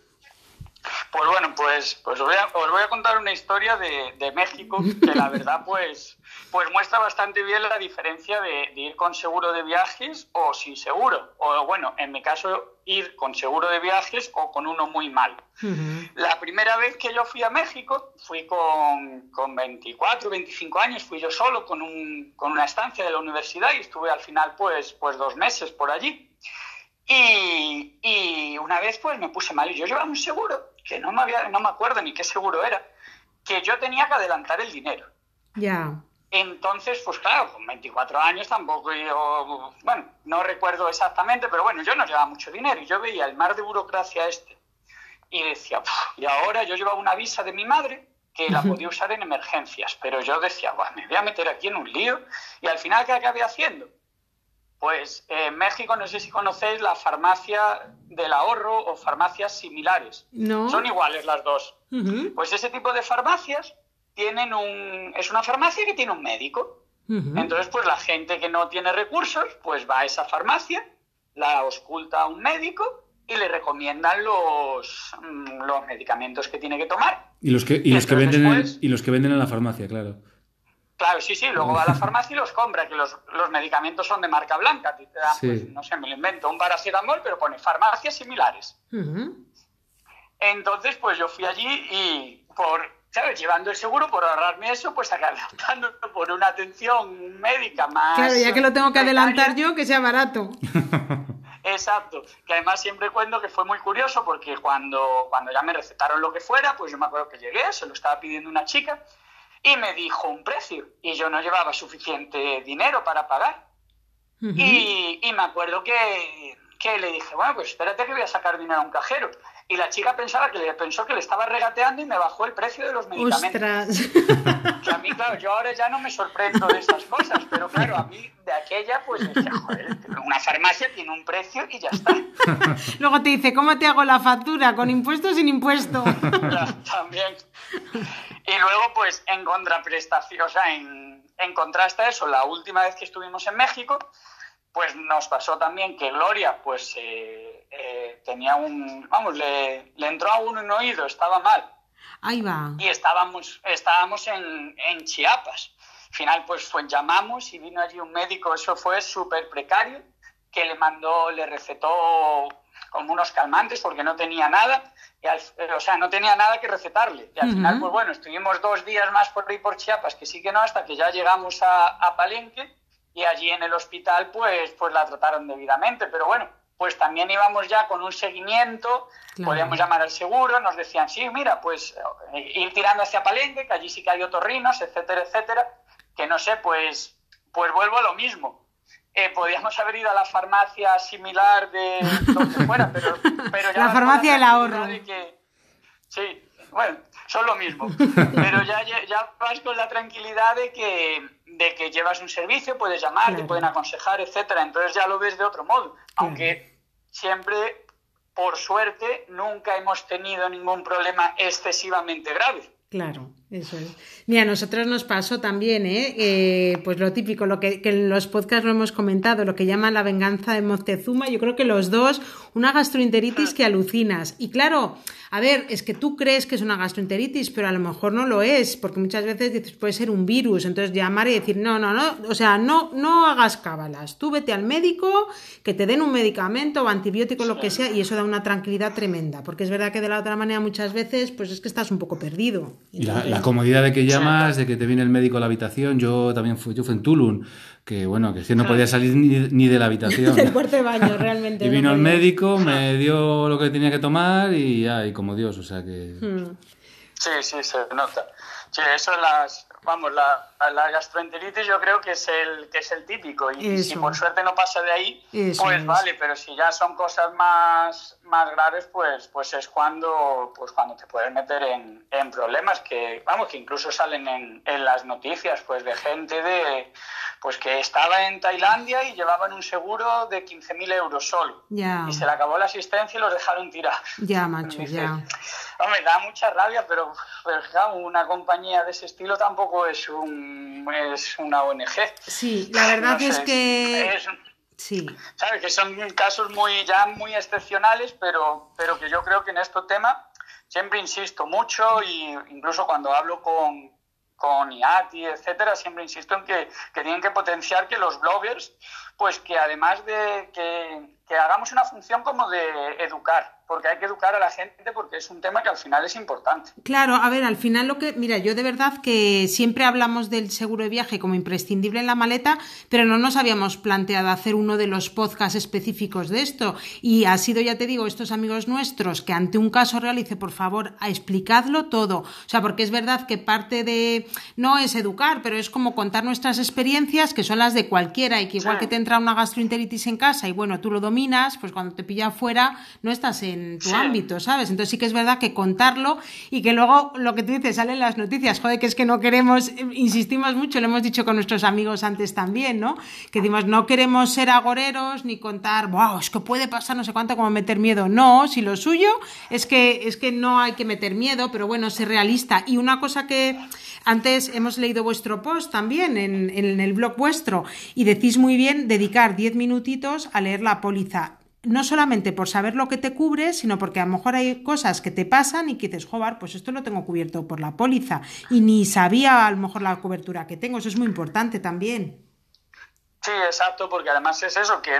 Pues bueno, pues, pues os, voy a, contar una historia de, México que la verdad pues, pues muestra bastante bien la diferencia de, ir con seguro de viajes o sin seguro. O bueno, en mi caso, ir con seguro de viajes o con uno muy mal. La primera vez que yo fui a México, fui con, con 24, 25 años, fui yo solo con, un, con una estancia de la universidad y estuve al final pues, pues dos meses por allí. Y, una vez pues me puse mal y yo llevaba un seguro, que no me, había, no me acuerdo ni qué seguro era, que yo tenía que adelantar el dinero. Ya. Entonces, pues claro, con 24 años tampoco yo, bueno, no recuerdo exactamente, pero bueno, yo no llevaba mucho dinero y yo veía el mar de burocracia este y decía, y ahora yo llevaba una visa de mi madre que la podía usar en emergencias, pero yo decía, me voy a meter aquí en un lío y al final, ¿qué acabé haciendo? Pues en México, no sé si conocéis la farmacia del ahorro o farmacias similares. No. Son iguales las dos. Pues ese tipo de farmacias tienen un. Es una farmacia que tiene un médico. Entonces, pues la gente que no tiene recursos, pues va a esa farmacia, la ausculta a un médico y le recomiendan los, mm, los medicamentos que tiene que tomar. Y los que, y los que venden y los que venden en la farmacia, claro. Claro, sí, sí, luego va a la farmacia y los compra, que los, medicamentos son de marca blanca, te pues, no sé, me lo invento, un paracetamol, pero pone farmacias similares. Entonces, pues yo fui allí y por, ¿sabes? Llevando el seguro, por ahorrarme eso, pues adelantando por una atención médica más... Claro, ya que lo tengo que adelantar yo, que sea barato. Exacto, que además siempre cuento que fue muy curioso porque cuando, cuando ya me recetaron lo que fuera, pues yo me acuerdo que llegué, se lo estaba pidiendo una chica y me dijo un precio y yo no llevaba suficiente dinero para pagar. y, y, me acuerdo que, que, le dije, bueno, pues espérate que voy a sacar dinero a un cajero. Y la chica pensaba que le pensó que le estaba regateando y me bajó el precio de los medicamentos. Que a mí, claro, yo ahora ya no me sorprendo de esas cosas, pero claro, a mí de aquella, pues decía, joder, una farmacia tiene un precio y ya está. Luego te dice, ¿cómo te hago la factura? ¿Con impuesto o sin impuesto? también. Y luego, pues, en contraprestación, o sea, en, en contraste a eso, la última vez que estuvimos en México, pues nos pasó también que Gloria, pues, eh, eh, tenía un, vamos, le, le, entró a uno en oído, estaba mal. Ahí va. Y estábamos, estábamos en, en Chiapas. Al final, pues, llamamos y vino allí un médico, eso fue súper precario, que le mandó, le recetó como unos calmantes porque no tenía nada o sea, no tenía nada que recetarle. Y al final, pues bueno, estuvimos dos días más por ahí por Chiapas, que sí que no, hasta que ya llegamos a, Palenque y allí en el hospital, pues, pues la trataron debidamente. Pero bueno, pues también íbamos ya con un seguimiento, podíamos llamar al seguro, nos decían, sí, mira, pues eh, ir tirando hacia Palenque, que allí sí que hay otorrinos, etcétera, etcétera, que no sé, pues, pues vuelvo a lo mismo eh, podíamos haber ido a la farmacia similar de donde fuera, pero, pero ya la farmacia del ahorro. que, Sí, bueno, son lo mismo. Pero ya, ya vas con la tranquilidad de que, de que llevas un servicio, puedes llamar, te pueden aconsejar, etcétera. Entonces ya lo ves de otro modo. Aunque siempre, por suerte, nunca hemos tenido ningún problema excesivamente grave. Claro, eso es. Mira, a nosotros nos pasó también, ¿eh? ¿eh? pues lo típico, lo que, que, en los podcasts lo hemos comentado, lo que llaman la venganza de Moctezuma. Yo creo que los dos, una gastroenteritis que alucinas. Y claro, a ver, es que tú crees que es una gastroenteritis, pero a lo mejor no lo es, porque muchas veces dices, puede ser un virus. Entonces llamar y decir, no, no, no, o sea, no, no hagas cábalas. Tú vete al médico, que te den un medicamento o antibiótico, lo que sea, y eso da una tranquilidad tremenda. Porque es verdad que de la otra manera muchas veces, pues es que estás un poco perdido. Y la, la, comodidad de que llamas, de que te viene el médico a la habitación. Yo también fui, yo fui en Tulum, que bueno, que es que no podía salir ni, ni de la habitación. Del cuarto de baño, realmente. y vino no el médico, me dio lo que tenía que tomar y ya, y como Dios, o sea que... Hmm. Sí, sí, se nota. Sí, eso las, vamos, la, la, gastroenteritis yo creo que es el que es el típico y Eso. si por suerte no pasa de ahí, Eso pues es. vale, pero si ya son cosas más, más graves, pues, pues es cuando, pues cuando te puedes meter en, en problemas que, vamos, que incluso salen en, en las noticias, pues de gente de pues que estaba en Tailandia y llevaban un seguro de 15.000 euros solo. Ya. Y se le acabó la asistencia y los dejaron tirados. Ya, macho, Dices, ya. Hombre, da mucha rabia, pero, pero claro, una compañía de ese estilo tampoco es, un, es una ONG. Sí, la verdad No es sé, que... es- Sí, ¿Sabes? Que son casos muy ya muy excepcionales, pero, pero que yo creo que en este tema siempre insisto mucho y incluso cuando hablo con, con IATI, etcétera, siempre insisto en que, que tienen que potenciar que los bloggers, pues que además de que, que hagamos una función como de educar, porque hay que educar a la gente porque es un tema que al final es importante. Claro, a ver, al final lo que, mira, yo de verdad que siempre hablamos del seguro de viaje como imprescindible en la maleta, pero no nos habíamos planteado hacer uno de los podcasts específicos de esto. Y ha sido, ya te digo, estos amigos nuestros que ante un caso real dice, por favor, a explicadlo todo. O sea, porque es verdad que parte de, no es educar, pero es como contar nuestras experiencias, que son las de cualquiera, y que igual Sí. que te entra una gastroenteritis en casa y bueno, tú lo dominas, pues cuando te pilla afuera no estás en tu Sí. ámbito, ¿sabes? Entonces sí que es verdad que contarlo y que luego lo que tú dices sale en las noticias, joder, que es que no queremos, eh, insistimos mucho, lo hemos dicho con nuestros amigos antes también, ¿no? Que decimos, no queremos ser agoreros ni contar, wow, es que puede pasar no sé cuánto como meter miedo. No, si lo suyo es que, es que no hay que meter miedo, pero bueno, ser realista. Y una cosa que antes hemos leído vuestro post también en, en el blog vuestro y decís muy bien dedicar 10 minutitos a leer la póliza no solamente por saber lo que te cubre, sino porque a lo mejor hay cosas que te pasan y que dices, joder, pues esto lo tengo cubierto por la póliza y ni sabía a lo mejor la cobertura que tengo. Eso es muy importante también. Sí, exacto, porque además es eso, que,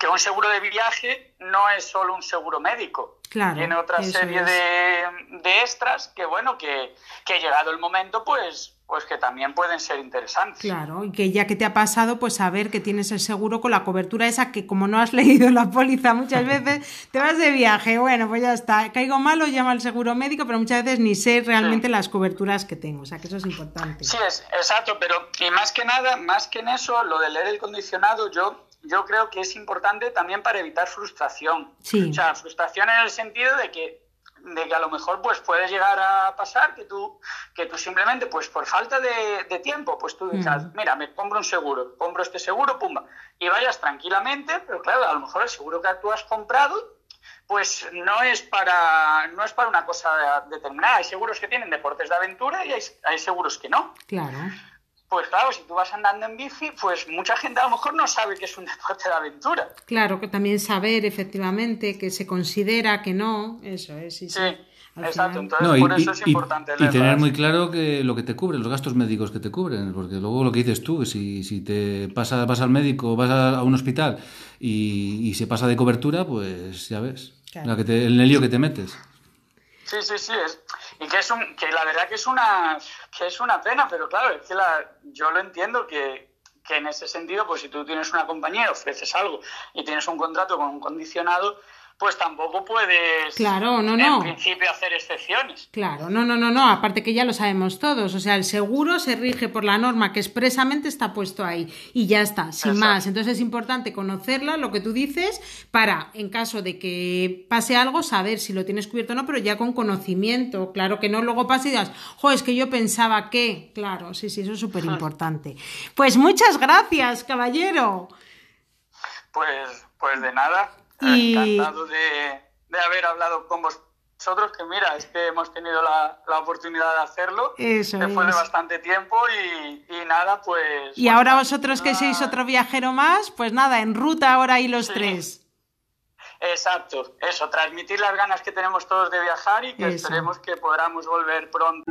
que un seguro de viaje no es solo un seguro médico. Claro, Tiene otra serie de, de extras que, bueno, que, que llegado el momento, pues, pues que también pueden ser interesantes. Claro, y que ya que te ha pasado, pues saber que tienes el seguro con la cobertura esa que como no has leído la póliza muchas veces, te vas de viaje, bueno, pues ya está, caigo malo, llama al seguro médico, pero muchas veces ni sé realmente las coberturas que tengo, o sea que eso es importante. Sí, es, exacto, pero y más que nada, más que en eso, lo de leer el condicionado, yo, yo creo que es importante también para evitar frustración. Sí. O sea, frustración en el sentido de que de que a lo mejor pues puede llegar a pasar que tú que tú simplemente pues por falta de, de tiempo pues tú digas mira me compro un seguro compro este seguro pumba y vayas tranquilamente pero claro a lo mejor el seguro que tú has comprado pues no es para no es para una cosa determinada. Hay seguros que tienen deportes de aventura y hay, hay seguros que no. Claro. Pues claro, si tú vas andando en bici, pues mucha gente a lo mejor no sabe que es un deporte de aventura. Claro, que también saber efectivamente que se considera que no, eso es, sí, sí. Sí, Al exacto. final- Entonces, No, y, por eso y- es y- importante y leer tener muy claro que lo que te cubre, los gastos médicos que te cubren, porque luego lo que dices tú, si, si te pasa, vas al médico, vas a, a un hospital y, y se pasa de cobertura, pues ya ves, Claro. la que te- el lío que te metes. Sí, sí, sí. Es, y que, es un, que la verdad que es una que es una pena, pero claro, es que la, yo lo entiendo que, que en ese sentido, pues si tú tienes una compañía, ofreces algo y tienes un contrato con un condicionado, pues tampoco puedes claro, no, no. en principio hacer excepciones. Claro, no, no, no, no, aparte que ya lo sabemos todos, o sea, el seguro se rige por la norma que expresamente está puesto ahí y ya está, sin más. Entonces es importante conocerla, lo que tú dices, para, en caso de que pase algo, saber si lo tienes cubierto o no, pero ya con conocimiento, claro, que no luego pase y digas, jo, es que yo pensaba que, claro, sí, sí, eso es súper importante. Pues muchas gracias, caballero. Pues, pues de nada. Encantado de, haber hablado con vosotros, que mira, es que hemos tenido la, oportunidad de hacerlo Eso después de bastante tiempo y, nada, pues... Y ahora vosotros que sois otro viajero más, pues nada, en ruta ahora y los tres. Exacto, eso, transmitir las ganas que tenemos todos de viajar y que esperemos que podamos volver pronto.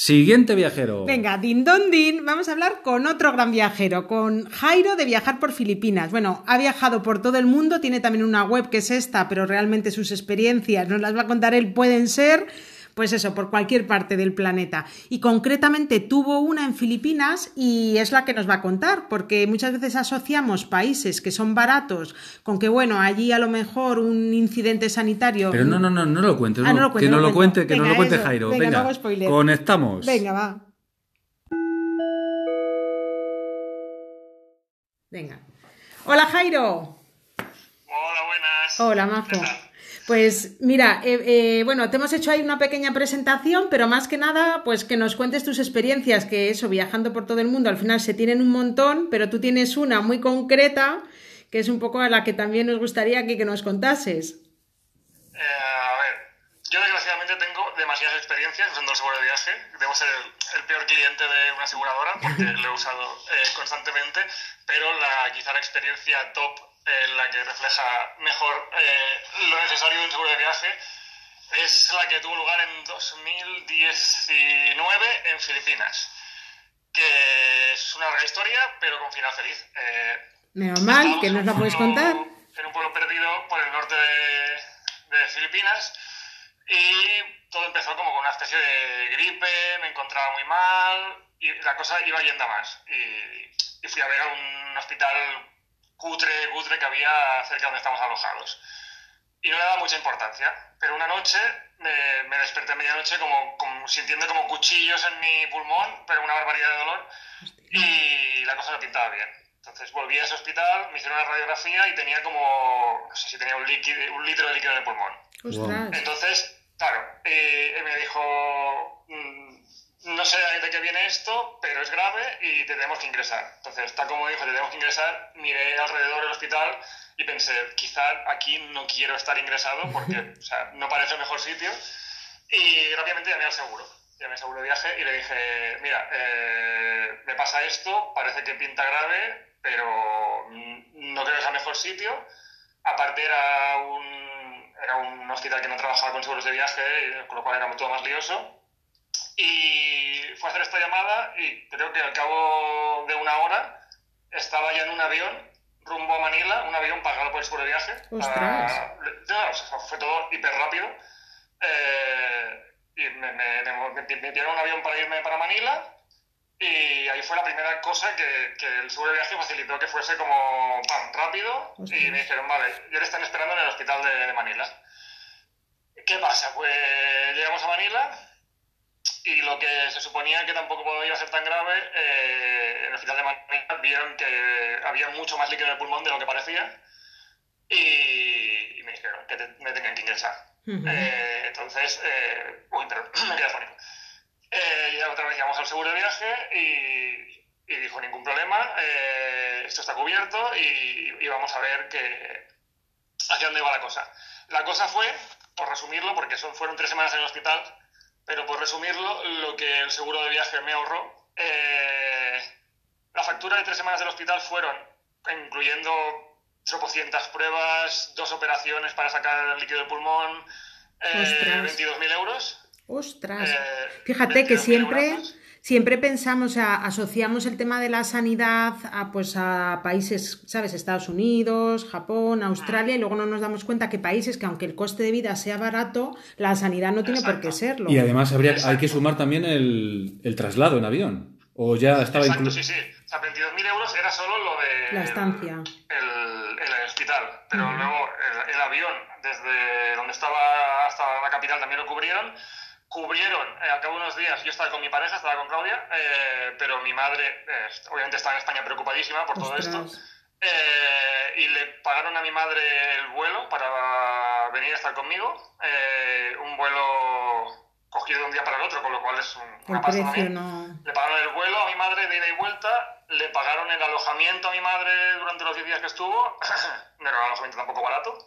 Siguiente viajero. Venga, din don din, vamos a hablar con otro gran viajero, con Jairo de Viajar por Filipinas. Bueno, ha viajado por todo el mundo, tiene también una web que es esta, pero realmente sus experiencias nos las va a contar él, pueden ser pues eso, por cualquier parte del planeta. Y concretamente tuvo una en Filipinas y es la que nos va a contar, porque muchas veces asociamos países que son baratos con que, bueno, allí a lo mejor un incidente sanitario. Pero no, no, no, no lo cuente, ah, no, que no lo cuente, que no lo cuente Jairo. Venga, Venga conectamos. Venga, va. Venga. Hola Jairo. Hola, buenas. Hola, Majo. Pues mira, eh, eh, bueno, te hemos hecho ahí una pequeña presentación, pero más que nada, pues que nos cuentes tus experiencias, que eso, viajando por todo el mundo, al final se tienen un montón, pero tú tienes una muy concreta, que es un poco a la que también nos gustaría que, que nos contases. Eh, a ver, yo desgraciadamente tengo demasiadas experiencias usando el seguro de viaje. Debo ser el, peor cliente de una aseguradora porque lo he usado constantemente, pero la, quizá la experiencia top la que refleja mejor eh, lo necesario de un seguro de viaje, es la que tuvo lugar en 2019 en Filipinas, que es una larga historia, pero con final feliz. Eh, Menos mal, que nos la puedes contar. En un pueblo perdido por el norte de, Filipinas y todo empezó como con una especie de gripe, me encontraba muy mal y la cosa iba yendo a más. Y, y fui a ver a un hospital cutre, cutre que había cerca donde estamos alojados. Y no le daba mucha importancia. Pero una noche me, desperté a medianoche como, sintiendo como cuchillos en mi pulmón, pero una barbaridad de dolor. Y la cosa no pintaba bien. Entonces volví a ese hospital, me hicieron una radiografía y tenía como, no sé si tenía un, líquido, un litro de líquido en el pulmón. Entonces, claro, eh, me dijo, mm, no sé de qué viene esto, pero es grave y te tenemos que ingresar. Entonces, está como dijo, te tenemos que ingresar, miré alrededor del hospital y pensé, quizá aquí no quiero estar ingresado porque o sea, no parece el mejor sitio. Y rápidamente llamé al seguro, llamé al seguro de viaje y le dije, mira, eh, me pasa esto, parece que pinta grave, pero no creo que sea el mejor sitio. Aparte era un, era un hospital que no trabajaba con seguros de viaje, con lo cual era todo más lioso y fue a hacer esta llamada y creo que al cabo de una hora estaba ya en un avión rumbo a Manila, un avión pagado por el seguro de viaje. fue todo hiper rápido. Eh, y me, me, me, dieron un avión para irme para Manila y ahí fue la primera cosa que, que el seguro de viaje facilitó que fuese como pam, rápido y me dijeron, vale, ya le están esperando en el hospital de, de Manila. ¿Qué pasa? Pues llegamos a Manila, y lo que se suponía que tampoco podía ser tan grave, eh, en el hospital de Manila vieron que había mucho más líquido en el pulmón de lo que parecía y, me dijeron que me tenían que ingresar. Eh, entonces, eh, uy, pero me quedé fónico. y otra vez llamamos al seguro de viaje y, y dijo ningún problema, esto está cubierto y, y, vamos a ver que, hacia dónde va la cosa. La cosa fue, por resumirlo, porque son, fueron tres semanas en el hospital, pero por resumirlo, lo que el seguro de viaje me ahorró, eh, la factura de tres semanas del hospital fueron, incluyendo tropocientas pruebas, dos operaciones para sacar el líquido del pulmón, eh, 22.000 euros. Ostras. Eh, Fíjate que siempre siempre pensamos, o asociamos el tema de la sanidad a, pues, a países, ¿sabes? Estados Unidos, Japón, Australia, y luego no nos damos cuenta que países que aunque el coste de vida sea barato, la sanidad no tiene por qué serlo. Y además habría, hay que sumar también el, traslado en avión. O ya estaba Exacto, sí, sí. O sea, 22.000 euros era era solo lo de... La estancia. El, el, hospital. Pero luego el, avión, desde donde estaba hasta la capital, también lo cubrieron. Cubrieron, eh, al cabo de unos días, yo estaba con mi pareja, estaba con Claudia, eh, pero mi madre, eh, obviamente estaba en España preocupadísima por todo esto. y le pagaron a mi madre el vuelo para venir a estar conmigo. un vuelo cogido de un día para el otro, con lo cual es una pasta también. Le pagaron el vuelo a mi madre de ida y vuelta, le pagaron el alojamiento a mi madre durante los 10 días que estuvo, no era un alojamiento tampoco barato,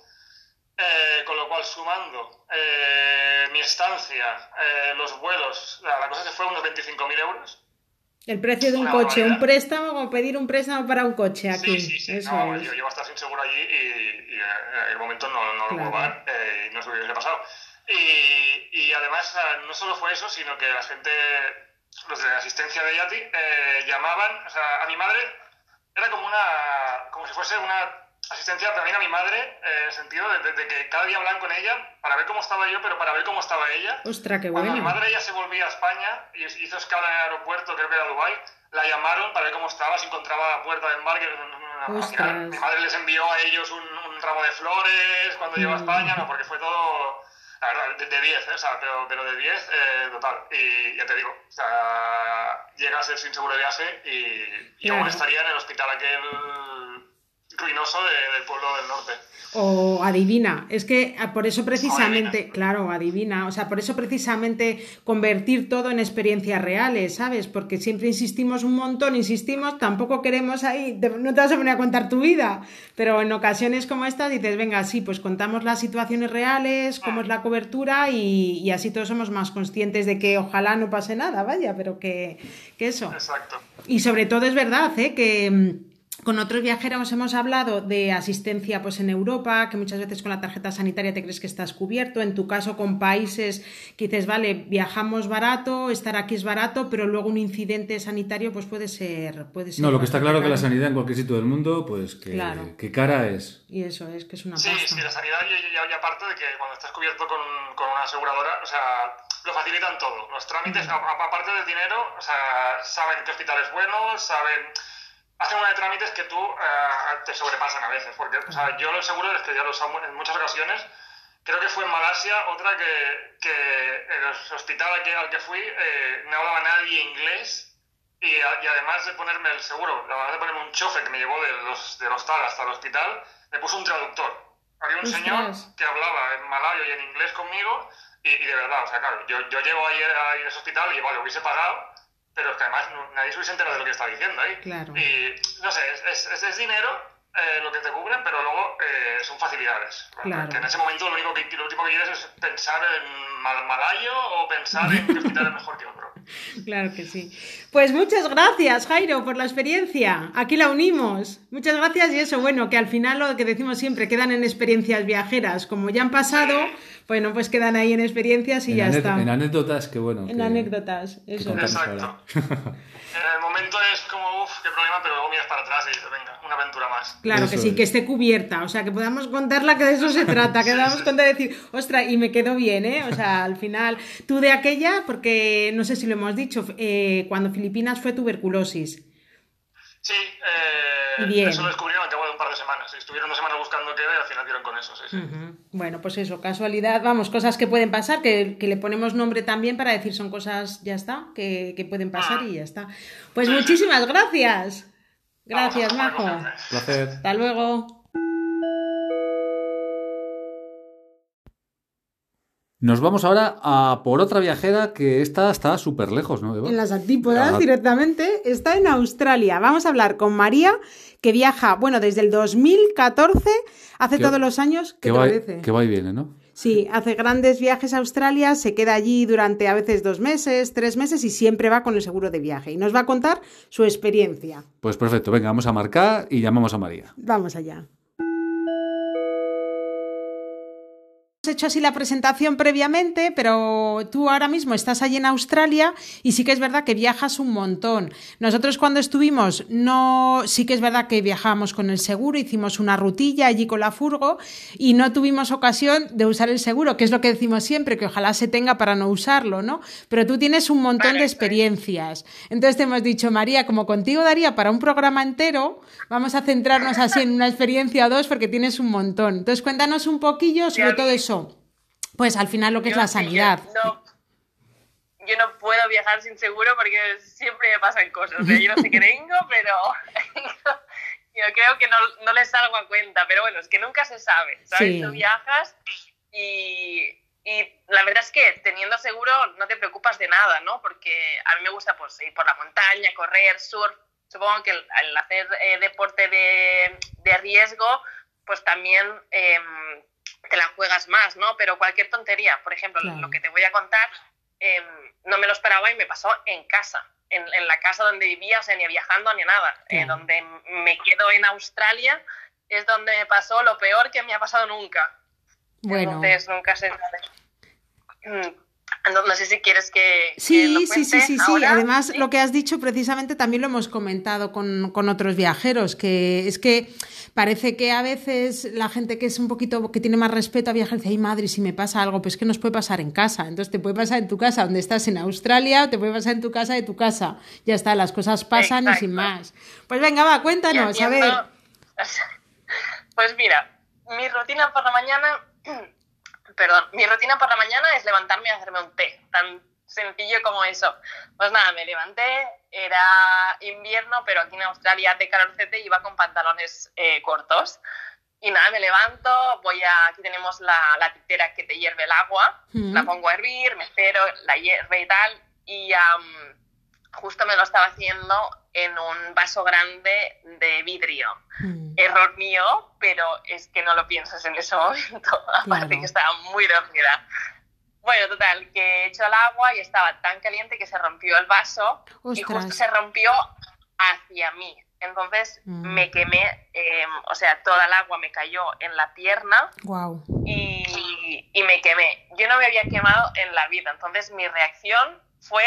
eh, con lo cual sumando eh, mi estancia, eh, los vuelos, la, cosa se fue unos 25.000 euros. El precio de un coche, un préstamo o pedir un préstamo para un coche aquí. Sí, sí, sí. no, yo, iba a estar sin seguro allí y, en el momento no, no lo puedo pagar y no sé qué hubiese pasado. Y, y además, no solo fue eso, sino que la gente, los de la asistencia de Yati, llamaban, o sea, a mi madre era como una, como si fuese una asistencia también a mi madre, eh, en el sentido de, que cada día hablan con ella para ver cómo estaba yo, pero para ver cómo estaba ella. Ostras, qué bueno. Cuando mi madre ya se volvía a España y hizo escala en el aeropuerto, creo que era Dubái, la llamaron para ver cómo estaba, si encontraba la puerta de embarque. Mi madre les envió a ellos un, un ramo de flores cuando llegó a mm. España, no, porque fue todo la verdad, de 10, ¿eh? o sea, pero, pero de 10 eh, total. Y ya te digo, o sea, llega a ser sin seguro de viaje y, y aún estaría en el hospital aquel ruinoso del pueblo del norte. O adivina, es que ah, por eso precisamente, claro, adivina, o sea, por eso precisamente convertir todo en experiencias reales, ¿sabes? Porque siempre insistimos un montón, insistimos, tampoco queremos ahí, no te vas a poner a contar tu vida, pero en ocasiones como esta dices, venga, sí, pues contamos las situaciones reales, cómo es la cobertura y, y así todos somos más conscientes de que ojalá no pase nada, vaya, pero que, que eso. Exacto. Y sobre todo es verdad, ¿eh? Que mm, con otros viajeros hemos hablado de asistencia pues, en Europa, que muchas veces con la tarjeta sanitaria te crees que estás cubierto. En tu caso, con países que dices, vale, viajamos barato, estar aquí es barato, pero luego un incidente sanitario pues puede ser. Puede ser no, lo que está claro es que la sanidad en cualquier sitio del mundo, pues que, cara es. Y eso es, que es una Sí, sí, la sanidad y, aparte de que cuando estás cubierto con, con, una aseguradora, o sea, lo facilitan todo. Los trámites, aparte del dinero, o sea, saben qué hospital es bueno, saben hacen una de trámites que tú eh, te sobrepasan a veces. Porque o sea, yo lo seguro es que ya lo usamos en muchas ocasiones. Creo que fue en Malasia otra que, que el hospital al que, al que fui eh, no hablaba nadie inglés y, y, además de ponerme el seguro, además de ponerme un chofer que me llevó de los, del hostal hasta el hospital, me puso un traductor. Había un señor que hablaba en malayo y en inglés conmigo y, de verdad, o sea, claro, yo, yo llego ahí a, ese hospital y vale, hubiese pagado, pero es que además nadie se hubiese enterado de lo que está diciendo ahí. Claro. Y, no sé, es, es, es dinero eh, lo que te cubren, pero luego eh, son facilidades. Claro. Que en ese momento lo único que, lo último que quieres es pensar en mal, malayo o pensar en que hospital es mejor que otro. Claro que sí. Pues muchas gracias, Jairo, por la experiencia. Aquí la unimos. Muchas gracias y eso, bueno, que al final lo que decimos siempre, quedan en experiencias viajeras. Como ya han pasado, bueno, pues quedan ahí en experiencias y ya está. En anécdotas, que bueno. En anécdotas, eso. Exacto. en el momento es como, uff, qué problema, pero luego miras para atrás y dices, venga, una aventura más. Claro que sí, que esté cubierta, o sea, que podamos contarla, que de eso se trata, que podamos contar y decir, ostras, y me quedó bien, ¿eh? O sea, al final, tú de aquella, porque no sé si lo hemos dicho, eh, cuando Filipinas fue tuberculosis. Sí, eh, eso lo descubrieron al cabo de un par de semanas. Estuvieron una semana buscando qué y al final dieron con eso, sí, sí. Bueno, pues eso, casualidad, vamos, cosas que pueden pasar, que, le ponemos nombre también para decir son cosas, ya está, que, que pueden pasar ah. y ya está. Pues muchísimas gracias. Gracias, Majo. Placer. Hasta luego. Nos vamos ahora a por otra viajera que esta está súper lejos, ¿no? En las antípodas directamente, está en Australia. Vamos a hablar con María, que viaja, bueno, desde el 2014, hace todos los años, que va, que va y viene, ¿no? Sí, hace grandes viajes a Australia, se queda allí durante a veces dos meses, tres meses y siempre va con el seguro de viaje. Y nos va a contar su experiencia. Pues perfecto, venga, vamos a marcar y llamamos a María. Vamos allá. Hecho así la presentación previamente, pero tú ahora mismo estás allí en Australia y sí que es verdad que viajas un montón. Nosotros cuando estuvimos, no, sí que es verdad que viajábamos con el seguro, hicimos una rutilla allí con la furgo y no tuvimos ocasión de usar el seguro, que es lo que decimos siempre, que ojalá se tenga para no usarlo, ¿no? Pero tú tienes un montón de experiencias. Entonces te hemos dicho, María, como contigo daría para un programa entero, vamos a centrarnos así en una experiencia o dos porque tienes un montón. Entonces cuéntanos un poquillo sobre todo eso pues al final lo que es la sanidad. Yo no, puedo viajar sin seguro porque siempre me pasan cosas. yo no sé qué tengo, pero yo creo que no, no les salgo a cuenta. Pero bueno, es que nunca se sabe, ¿sabes? Tú viajas y, y la verdad es que teniendo seguro no te preocupas de nada, ¿no? Porque a mí me gusta pues, ir por la montaña, correr, surf. Supongo que al hacer eh, deporte de, de, riesgo, pues también eh, te la juegas más, ¿no? Pero cualquier tontería, por ejemplo, lo que te voy a contar, em, no me lo esperaba y me pasó en casa, en, la casa donde vivía, o sea, ni viajando ni nada. Eh, donde me quedo en Australia es donde me pasó lo peor que me ha pasado nunca. Bueno. Entonces, nunca se no, sé si quieres que. Sí, sí, sí, sí, sí. Además, lo que has dicho precisamente también lo hemos comentado con, con, otros viajeros, que es que parece que a veces la gente que es un poquito, que tiene más respeto a viajar, dice, ay madre, si me pasa algo, pues que nos puede pasar en casa. Entonces te puede pasar en tu casa donde estás en Australia o te puede pasar en tu casa de tu casa. Ya está, las cosas pasan y sin más. Pues venga, va, cuéntanos, a ver. Pues mira, mi rutina por la mañana perdón, mi rutina por la mañana es levantarme y hacerme un té, tan sencillo como eso. Pues nada, me levanté, era invierno, pero aquí en Australia de calorcete iba con pantalones eh, cortos. Y nada, me levanto, voy a, aquí tenemos la, la titera que te hierve el agua, la pongo a hervir, me espero, la hierve y tal, y justo me lo estaba haciendo en un vaso grande de vidrio. Mm. Error mío, pero es que no lo piensas en ese momento. Aparte que estaba muy dormida. Bueno, total, que he hecho el agua y estaba tan caliente que se rompió el vaso y justo se rompió hacia mí. Entonces mm. me quemé, em, o sea, toda el agua me cayó en la pierna wow. y, y me quemé. Yo no me había quemado en la vida, entonces mi reacción fue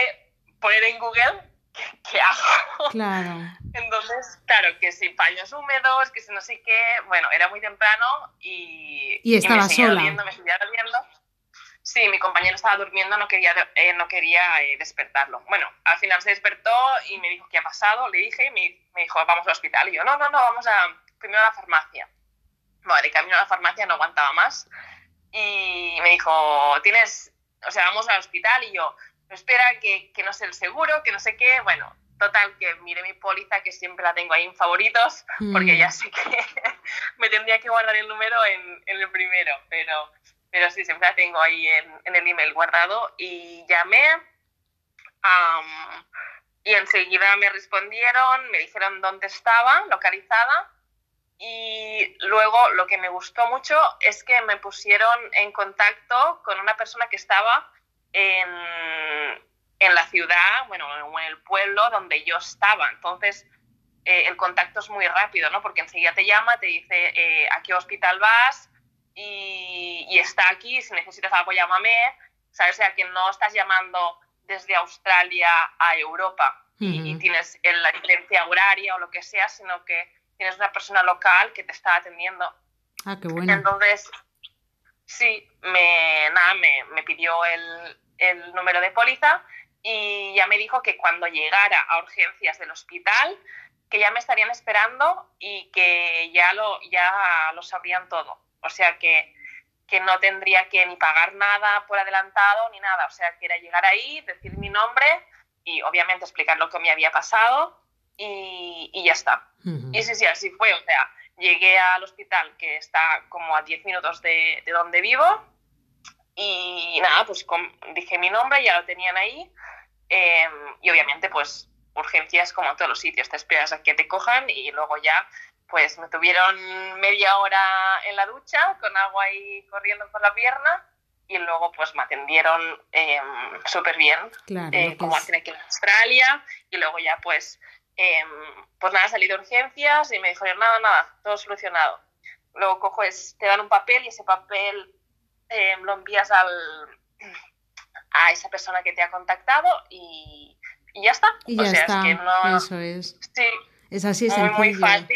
poner en Google ¿qué, hago? Claro. Entonces, claro, que si paños húmedos, que si no sé qué, bueno, era muy temprano y, y estaba me sola. me seguía durmiendo. Sí, mi compañero estaba durmiendo, no quería, eh, no quería eh, despertarlo. Bueno, al final se despertó y me dijo qué ha pasado, le dije, me, me, dijo, vamos al hospital. Y yo, no, no, no, vamos a, primero a la farmacia. Vale, camino a la farmacia, no aguantaba más. Y me dijo, tienes, o sea, vamos al hospital. Y yo, espera, que, que no sé el seguro, que no sé qué. Bueno, total, que mire mi póliza, que siempre la tengo ahí en favoritos, porque ya mm. sé que me tendría que guardar el número en, en, el primero, pero, pero sí, siempre la tengo ahí en, en el email guardado. Y llamé y enseguida me respondieron, me dijeron dónde estaba, localizada. Y luego lo que me gustó mucho es que me pusieron en contacto con una persona que estaba en, en la ciudad, bueno, en el pueblo donde yo estaba. Entonces, eh, el contacto es muy rápido, ¿no? Porque enseguida te llama, te dice eh, a qué hospital vas y, y, está aquí, si necesitas algo llámame, ¿sabes? O sea, que no estás llamando desde Australia a Europa y, tienes la diferencia horaria o lo que sea, sino que tienes una persona local que te está atendiendo. Ah, qué bueno. Entonces, sí, me, nada, me, me pidió el, el número de póliza y ya me dijo que cuando llegara a urgencias del hospital, que ya me estarían esperando y que ya lo, ya lo sabrían todo. O sea que, que no tendría que ni pagar nada por adelantado ni nada. O sea, que era llegar ahí, decir mi nombre y obviamente explicar lo que me había pasado y, y ya está. Y sí, sí, así fue. O sea, llegué al hospital que está como a 10 minutos de, de donde vivo y nada, pues dije mi nombre, ya lo tenían ahí. Em, y obviamente, pues urgencias como en todos los sitios, te esperas a que te cojan y luego ya, pues me tuvieron media hora en la ducha con agua ahí corriendo por la pierna y luego pues me atendieron eh, súper bien, eh, como hacen aquí en Australia y luego ya pues, eh, pues nada, salí de urgencias y me dijo, nada, nada, todo solucionado. Luego cojo, es, te dan un papel y ese papel eh, lo envías al, a esa persona que te ha contactado y, y ya está. Y ya está, eso es. Sí, es así, es muy, fácil.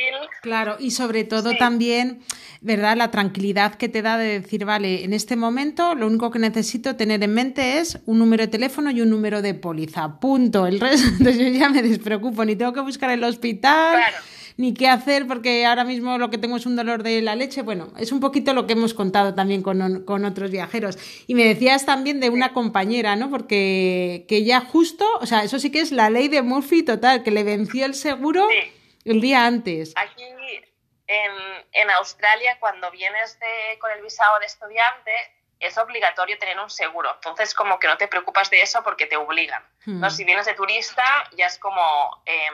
Claro, y sobre todo también, ¿verdad? La tranquilidad que te da de decir, vale, en este momento lo único que necesito tener en mente es un número de teléfono y un número de póliza. Punto. El resto, entonces yo ya me despreocupo, ni tengo que buscar el hospital. Claro ni qué hacer porque ahora mismo lo que tengo es un dolor de la leche. Bueno, es un poquito lo que hemos contado también con, con otros viajeros. Y me decías también de una compañera, ¿no? Porque que ya justo, o sea, eso sí que es la ley de Murphy total, que le venció el seguro el día antes. Aquí en, en Australia, cuando vienes de, con el visado de estudiante, es obligatorio tener un seguro. Entonces, como que no te preocupas de eso porque te obligan. ¿no? Hmm. Si vienes de turista, ya es como... Eh,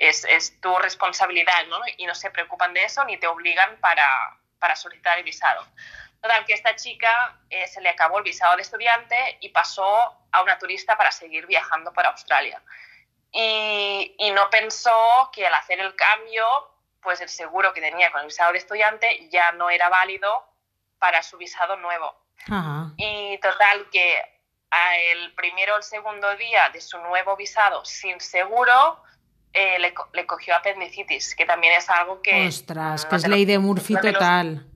es, es tu responsabilidad, ¿no? Y no se preocupan de eso ni te obligan para, para solicitar el visado. Total, que esta chica eh, se le acabó el visado de estudiante y pasó a una turista para seguir viajando para Australia. Y, y, no pensó que al hacer el cambio, pues el seguro que tenía con el visado de estudiante ya no era válido para su visado nuevo. Y total, que el primero o el segundo día de su nuevo visado sin seguro, eh, le, le, cogió apendicitis, que también es algo que... Ostras, que es ley de Murphy total.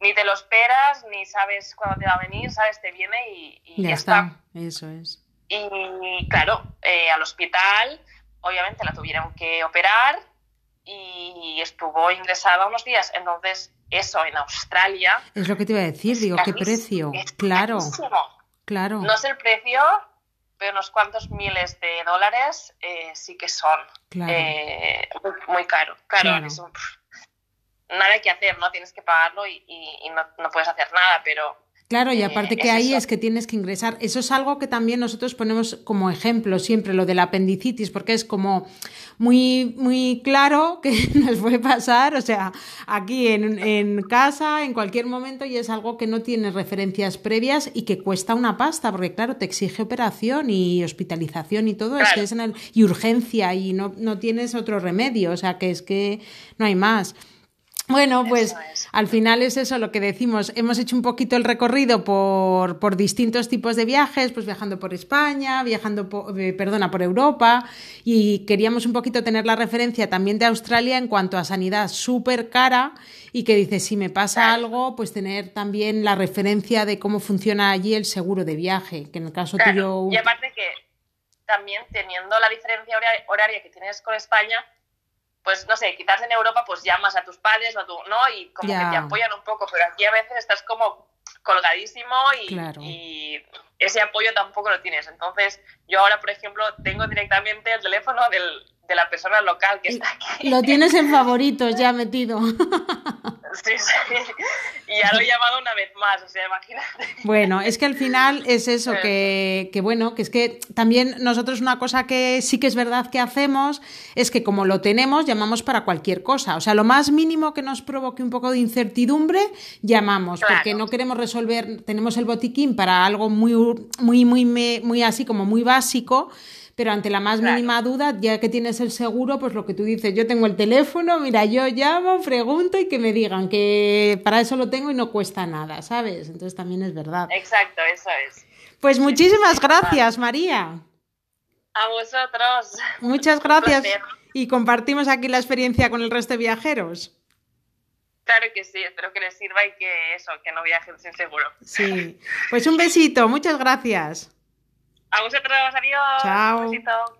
ni te lo esperas, ni sabes cuándo te va a venir, sabes, te viene y, ya, está. Eso es. Y claro, eh, al hospital, obviamente la tuvieron que operar y estuvo ingresada unos días. Entonces, eso en Australia. Es lo que te iba a decir, digo, ¿qué precio? claro. Claro. No es el precio, pero unos cuantos miles de dólares eh, sí que son eh, muy, caro. Claro, nada que hacer, ¿no? Tienes que pagarlo y, no, no, puedes hacer nada, pero Claro, y aparte que ahí es que tienes que ingresar. Eso es algo que también nosotros ponemos como ejemplo siempre, lo de la apendicitis, porque es como muy, muy claro que nos puede pasar, o sea, aquí en, en, casa, en cualquier momento, y es algo que no tiene referencias previas y que cuesta una pasta, porque claro, te exige operación y hospitalización y todo, es que es en el, y urgencia y no, no tienes otro remedio, o sea, que es que no hay más. Bueno, pues al final es eso lo que decimos. Hemos hecho un poquito el recorrido por, por distintos tipos de viajes, pues viajando por España, viajando, por, eh, perdona, por Europa y queríamos un poquito tener la referencia también de Australia en cuanto a sanidad súper cara y que dice, si me pasa algo, pues tener también la referencia de cómo funciona allí el seguro de viaje, que en el caso tuyo... Y aparte que también teniendo la diferencia horaria que tienes con España, pues no sé, quizás en Europa pues llamas a tus padres o tú, ¿no? Y como que te apoyan un poco, pero aquí a veces estás como colgadísimo y, ese apoyo tampoco lo tienes. Entonces, yo ahora, por ejemplo, tengo directamente el teléfono del, de la persona local que está aquí. Lo tienes en favoritos ya metido. Sí, sí. Y ya lo he llamado una vez más, o sea, imagínate. Bueno, es que al final es eso, que, que, bueno, que es que también nosotros una cosa que sí que es verdad que hacemos es que como lo tenemos, llamamos para cualquier cosa. O sea, lo más mínimo que nos provoque un poco de incertidumbre, llamamos, porque no queremos resolver, tenemos el botiquín para algo muy, muy, muy, muy así como muy básico pero ante la más mínima duda, ya que tienes el seguro, pues lo que tú dices, yo tengo el teléfono, mira, yo llamo, pregunto y que me digan que para eso lo tengo y no cuesta nada, ¿sabes? Entonces también es verdad. Exacto, eso es. Pues muchísimas gracias, María. A vosotros. Muchas gracias. Y compartimos aquí la experiencia con el resto de viajeros. Claro que sí, espero que les sirva y que eso, que no viajen sin seguro. Sí. Pues un besito, muchas gracias. A vosotros, adiós. Chao.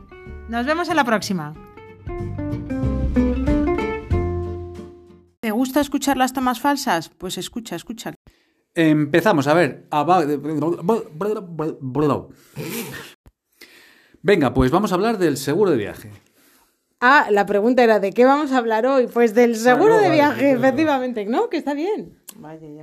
Nos vemos en la próxima. ¿Te gusta escuchar las tomas falsas? Pues escucha, escucha. Empezamos, a ver. Venga, pues vamos a hablar del seguro de viaje. Ah, la pregunta era de qué vamos a hablar hoy. Pues del seguro de viaje, efectivamente, ¿no? Que está bien. Vaya, ya